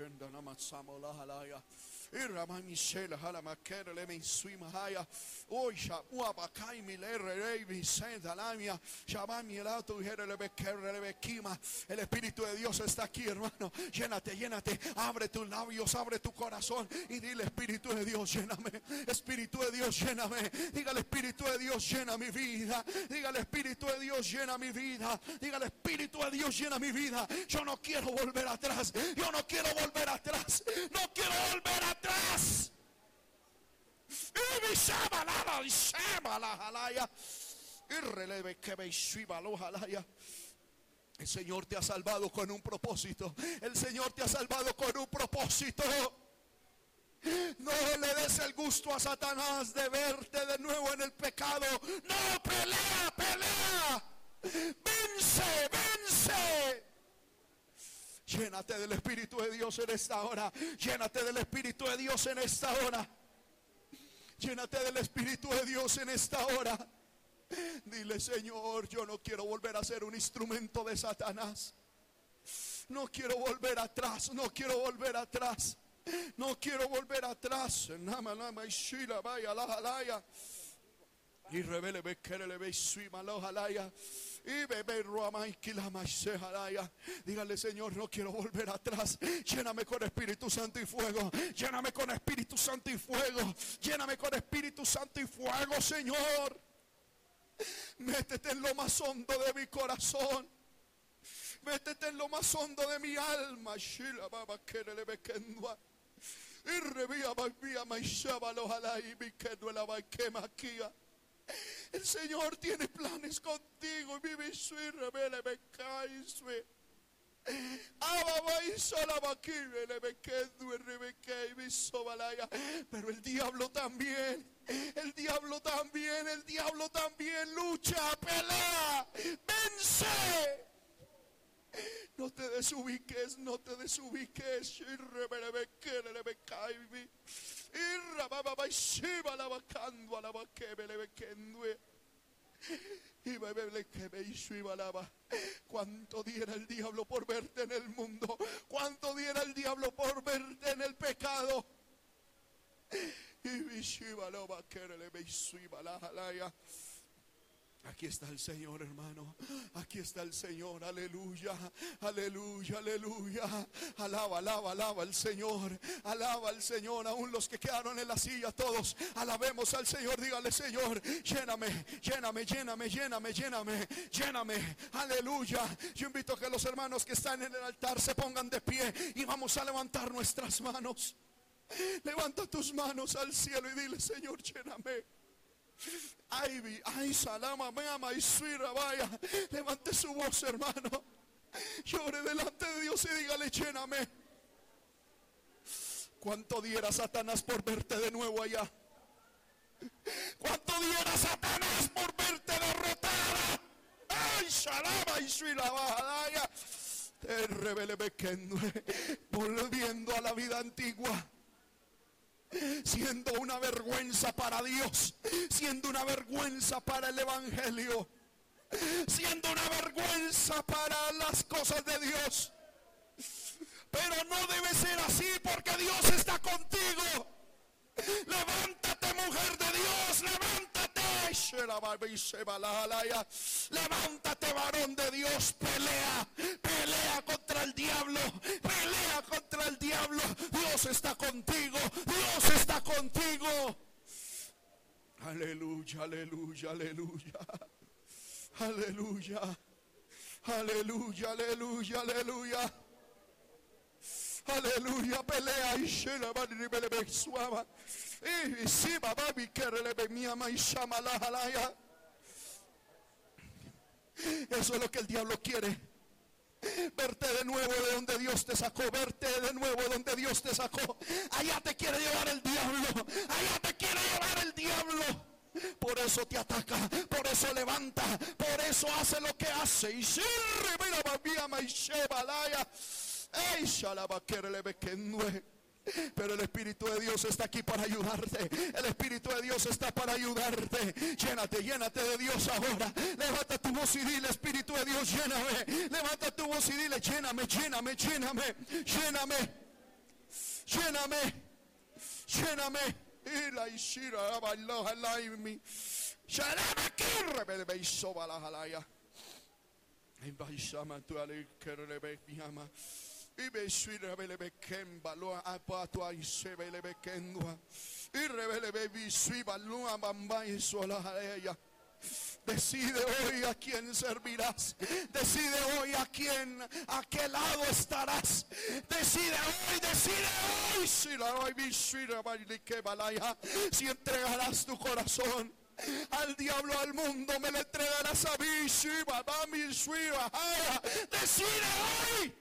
Kendanama Samola Halaya. Revi Sendalamia. Shabami Elato Herele Bekerele Bekima. El Espíritu de Dios está aquí, hermano. Llénate, llénate. Abre tus labios, abre tu corazón y dile Espíritu de Dios, lléname. Espíritu de Dios, lléname. Dígale Espíritu de Dios, llena mi vida. Dígale Espíritu de Dios, llena mi vida. Dígale Espíritu de Dios, llena mi vida. Yo no quiero volver atrás. Yo no quiero volver atrás. No quiero volver atrás atrás. El Señor te ha salvado con un propósito. El Señor te ha salvado con un propósito. No le des el gusto a Satanás de verte de nuevo en el pecado. No, pelea, pelea. Vence, vence. Llénate del Espíritu de Dios en esta hora. Llénate del Espíritu de Dios en esta hora. Llénate del Espíritu de Dios en esta hora. Dile, Señor, yo no quiero volver a ser un instrumento de Satanás. No quiero volver atrás, no quiero volver atrás. No quiero volver atrás. Y revele ve y beber Dígale, Señor, no quiero volver atrás. Lléname con Espíritu Santo y fuego. Lléname con Espíritu Santo y fuego. Lléname con Espíritu Santo y fuego, Señor. Métete en lo más hondo de mi corazón. Métete en lo más hondo de mi alma. Y revía, babía, maishaba, lo y mi que no la el Señor tiene planes contigo. Pero el diablo también, el diablo también, el diablo también lucha, pelea, vence. No te desubiques, no te desubiques. Y bebele que me hizo y balaba. Cuánto diera el diablo por verte en el mundo. Cuánto diera el diablo por verte en el pecado. Y me hizo y balaba que le me hizo y balaba. Aquí está el Señor, hermano. Aquí está el Señor. Aleluya. Aleluya, aleluya. Alaba, alaba, alaba al Señor. Alaba al Señor. Aún los que quedaron en la silla, todos. Alabemos al Señor. Dígale, Señor, lléname, lléname, lléname, lléname, lléname, lléname. Aleluya. Yo invito a que los hermanos que están en el altar se pongan de pie y vamos a levantar nuestras manos. Levanta tus manos al cielo y dile, Señor, lléname. Ay, ay, salama, mama y suira, vaya. Levante su voz, hermano. Llore delante de Dios y dígale, lléname. ¿Cuánto diera Satanás por verte de nuevo allá? ¿Cuánto diera Satanás por verte derrotada? Ay, shalaba y suira, vaya. Te revele volviendo a la vida antigua siendo una vergüenza para Dios, siendo una vergüenza para el Evangelio, siendo una vergüenza para las cosas de Dios. Pero no debe ser así porque Dios está contigo. Levántate mujer de Dios, levántate. Levántate varón de Dios, pelea, pelea contra el diablo, pelea contra el diablo. Dios está contigo, Dios está contigo. Aleluya, aleluya, aleluya. Aleluya. Aleluya, aleluya, aleluya. Aleluya, pelea y se la va a suava. Y si babá mi mi ama y llama la jalaya. Eso es lo que el diablo quiere. Verte de nuevo de donde Dios te sacó. Verte de nuevo de donde Dios te sacó. Allá te quiere llevar el diablo. Allá te quiere llevar el diablo. Por eso te ataca, por eso levanta, por eso hace lo que hace. Y si mira, mi y se balaya. Pero el Espíritu de Dios está aquí para ayudarte. El Espíritu de Dios está para ayudarte. Llénate, llénate de Dios ahora. Levanta tu voz y dile, Espíritu de Dios, lléname. Levanta tu voz y dile, lléname, lléname, lléname, lléname, lléname, lléname. Y la ishira, la halaimi. Shalama kirre, me soba la halaya. Tu kirre, me Ibe suira bele bekemba lo apatua y se bele bekendua. Y revele bebi suiba lua bamba y sola ella. Decide hoy a quién servirás. Decide hoy a quién, a qué lado estarás. Decide hoy, decide hoy. Si la si entregarás tu corazón al diablo, al mundo, me lo entregarás a mí. Decide hoy.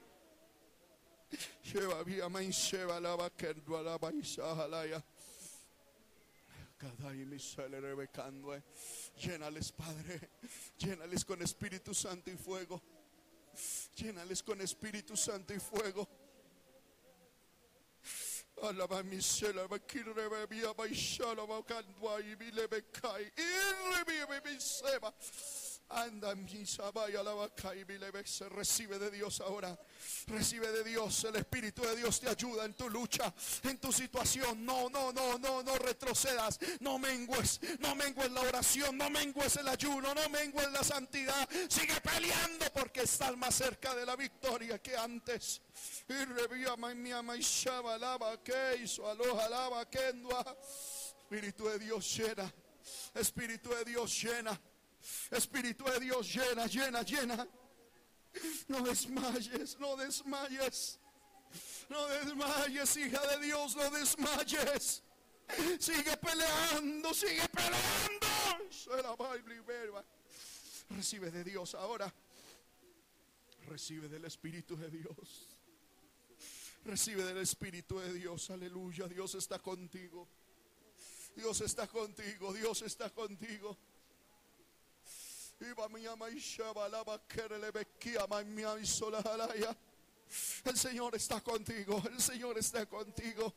Lleva vía main lleva la vaquero a la baisajalaya. Cada y mi rebecando. Llénales, Padre. Llénales con Espíritu Santo y fuego. Llénales con Espíritu Santo y fuego. Alaba mi sela, bakir rebebia, baishala, bakandwa, y mi lebecai, y rebia, mi seba. Anda, recibe de Dios ahora. Recibe de Dios. El Espíritu de Dios te ayuda en tu lucha, en tu situación. No, no, no, no, no retrocedas. No mengues, no mengues la oración, no mengues el ayuno, no mengues la santidad. Sigue peleando porque estás más cerca de la victoria que antes. Y revía mi ama y que hizo aloja lava que Espíritu de Dios llena. Espíritu de Dios llena. Espíritu de Dios, llena, llena, llena. No desmayes, no desmayes. No desmayes, hija de Dios, no desmayes. Sigue peleando, sigue peleando. Recibe de Dios ahora. Recibe del Espíritu de Dios. Recibe del Espíritu de Dios. Aleluya. Dios está contigo. Dios está contigo. Dios está contigo. El Señor está contigo, el Señor está contigo.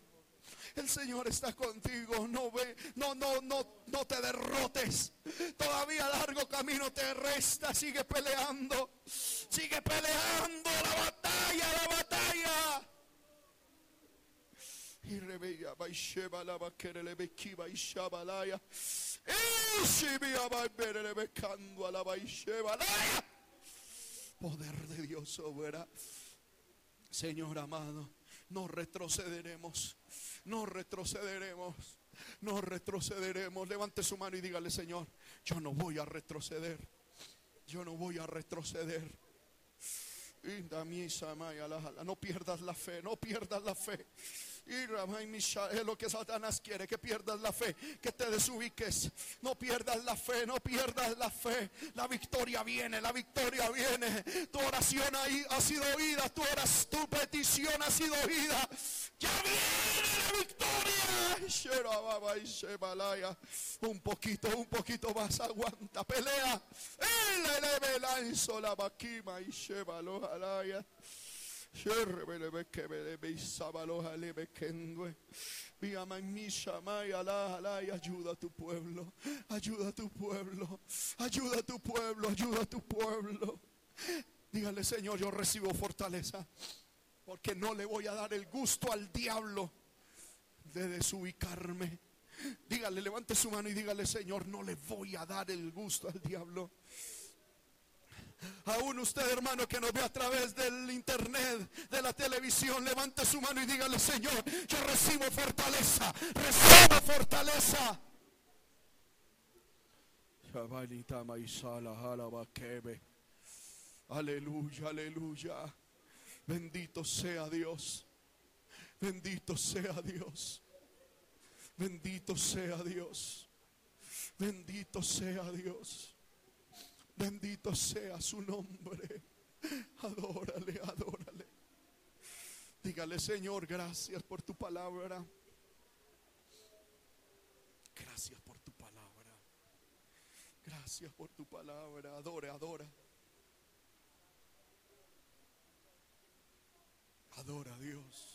El Señor está contigo. No ve, no, no, no, no te derrotes. Todavía largo camino te resta. Sigue peleando. Sigue peleando la batalla, la batalla. Y rebeya, baisheba la bakere le bekiba y shabalaya. Poder de Dios. Señor amado, no retrocederemos. No retrocederemos. No retrocederemos. Levante su mano y dígale, Señor, yo no voy a retroceder. Yo no voy a retroceder. No pierdas la fe, no pierdas la fe. Es lo que Satanás quiere, que pierdas la fe, que te desubiques. No pierdas la fe, no pierdas la fe. La victoria viene, la victoria viene. Tu oración ahí ha sido oída, tu, oras, tu petición ha sido oída. Ya viene la victoria. Un poquito, un poquito más, aguanta, pelea. El la vaquima y. Ayuda a tu pueblo, ayuda a tu pueblo, ayuda a tu pueblo, ayuda a tu pueblo. Dígale, Señor, yo recibo fortaleza, porque no le voy a dar el gusto al diablo de desubicarme. Dígale, levante su mano y dígale, Señor, no le voy a dar el gusto al diablo. Aún usted, hermano, que nos ve a través del internet, de la televisión, levante su mano y dígale, Señor, yo recibo fortaleza, recibo fortaleza. Aleluya, aleluya. Bendito sea Dios. Bendito sea Dios. Bendito sea Dios. Bendito sea Dios. Bendito sea su nombre. Adórale, adórale. Dígale, Señor, gracias por tu palabra. Gracias por tu palabra. Gracias por tu palabra. Adore, adora. Adora a Dios.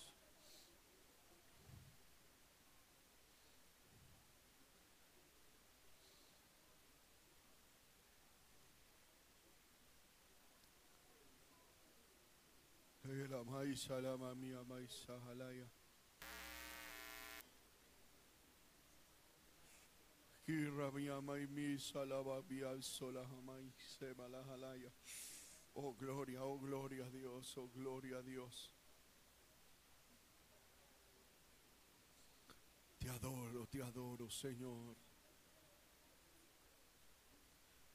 La maíz, la mía, maíz, jalaya. Kira mía, maíz, alaba, bial, sola, jamás, se malajalaya. Oh, gloria, oh, gloria a Dios, oh, gloria a Dios. Te adoro, te adoro, Señor.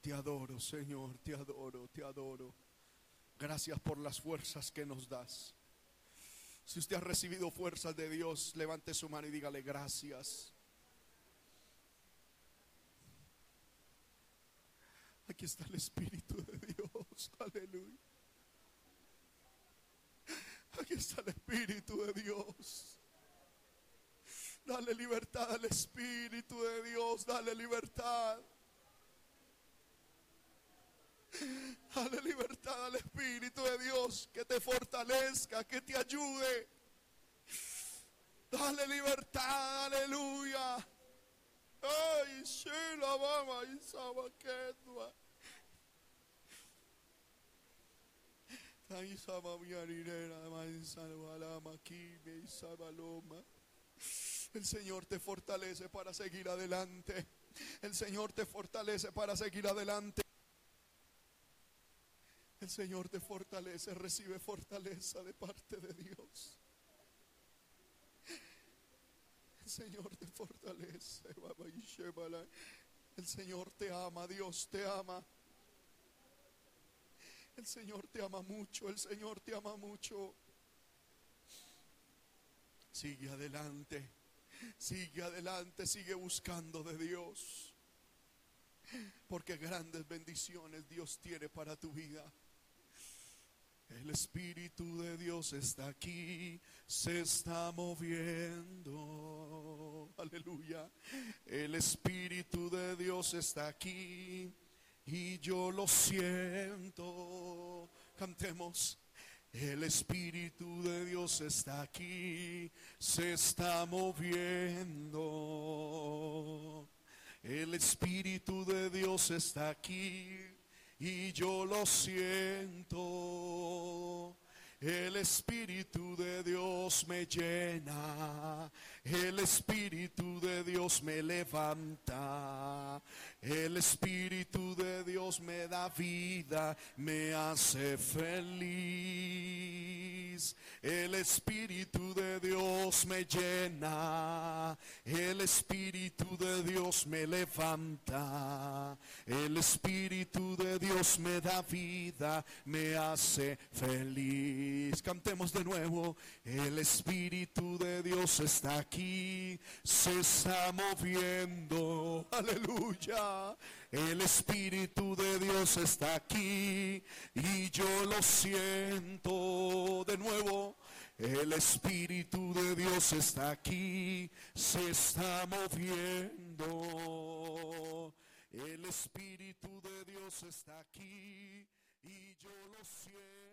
Te adoro, Señor, te adoro, te adoro. Gracias por las fuerzas que nos das. Si usted ha recibido fuerzas de Dios, levante su mano y dígale gracias. Aquí está el Espíritu de Dios. Aleluya. Aquí está el Espíritu de Dios. Dale libertad al Espíritu de Dios. Dale libertad. Dale libertad al Espíritu de Dios que te fortalezca, que te ayude. Dale libertad, aleluya. Ay, Sheila, mama, y sabaquetwa. Ay, sababiarinera, mansalvalama, kime y sabaloma. El Señor te fortalece para seguir adelante. El Señor te fortalece para seguir adelante. El Señor te fortalece, recibe fortaleza de parte de Dios. El Señor te fortalece. El Señor te ama, Dios te ama. El Señor te ama mucho, el Señor te ama mucho. Sigue adelante, sigue adelante, sigue buscando de Dios. Porque grandes bendiciones Dios tiene para tu vida. El Espíritu de Dios está aquí, se está moviendo. Aleluya. El Espíritu de Dios está aquí y yo lo siento. Cantemos. El Espíritu de Dios está aquí, se está moviendo. El Espíritu de Dios está aquí y yo lo siento. El Espíritu de Dios me llena, el Espíritu de Dios me levanta, el Espíritu de Dios me da vida, me hace feliz. El Espíritu de Dios me llena, el Espíritu de Dios me levanta, el Espíritu de Dios me da vida, me hace feliz. Cantemos de nuevo, el Espíritu de Dios está aquí, se está moviendo, aleluya. El Espíritu de Dios está aquí y yo lo siento de nuevo. El Espíritu de Dios está aquí, se está moviendo. El Espíritu de Dios está aquí y yo lo siento.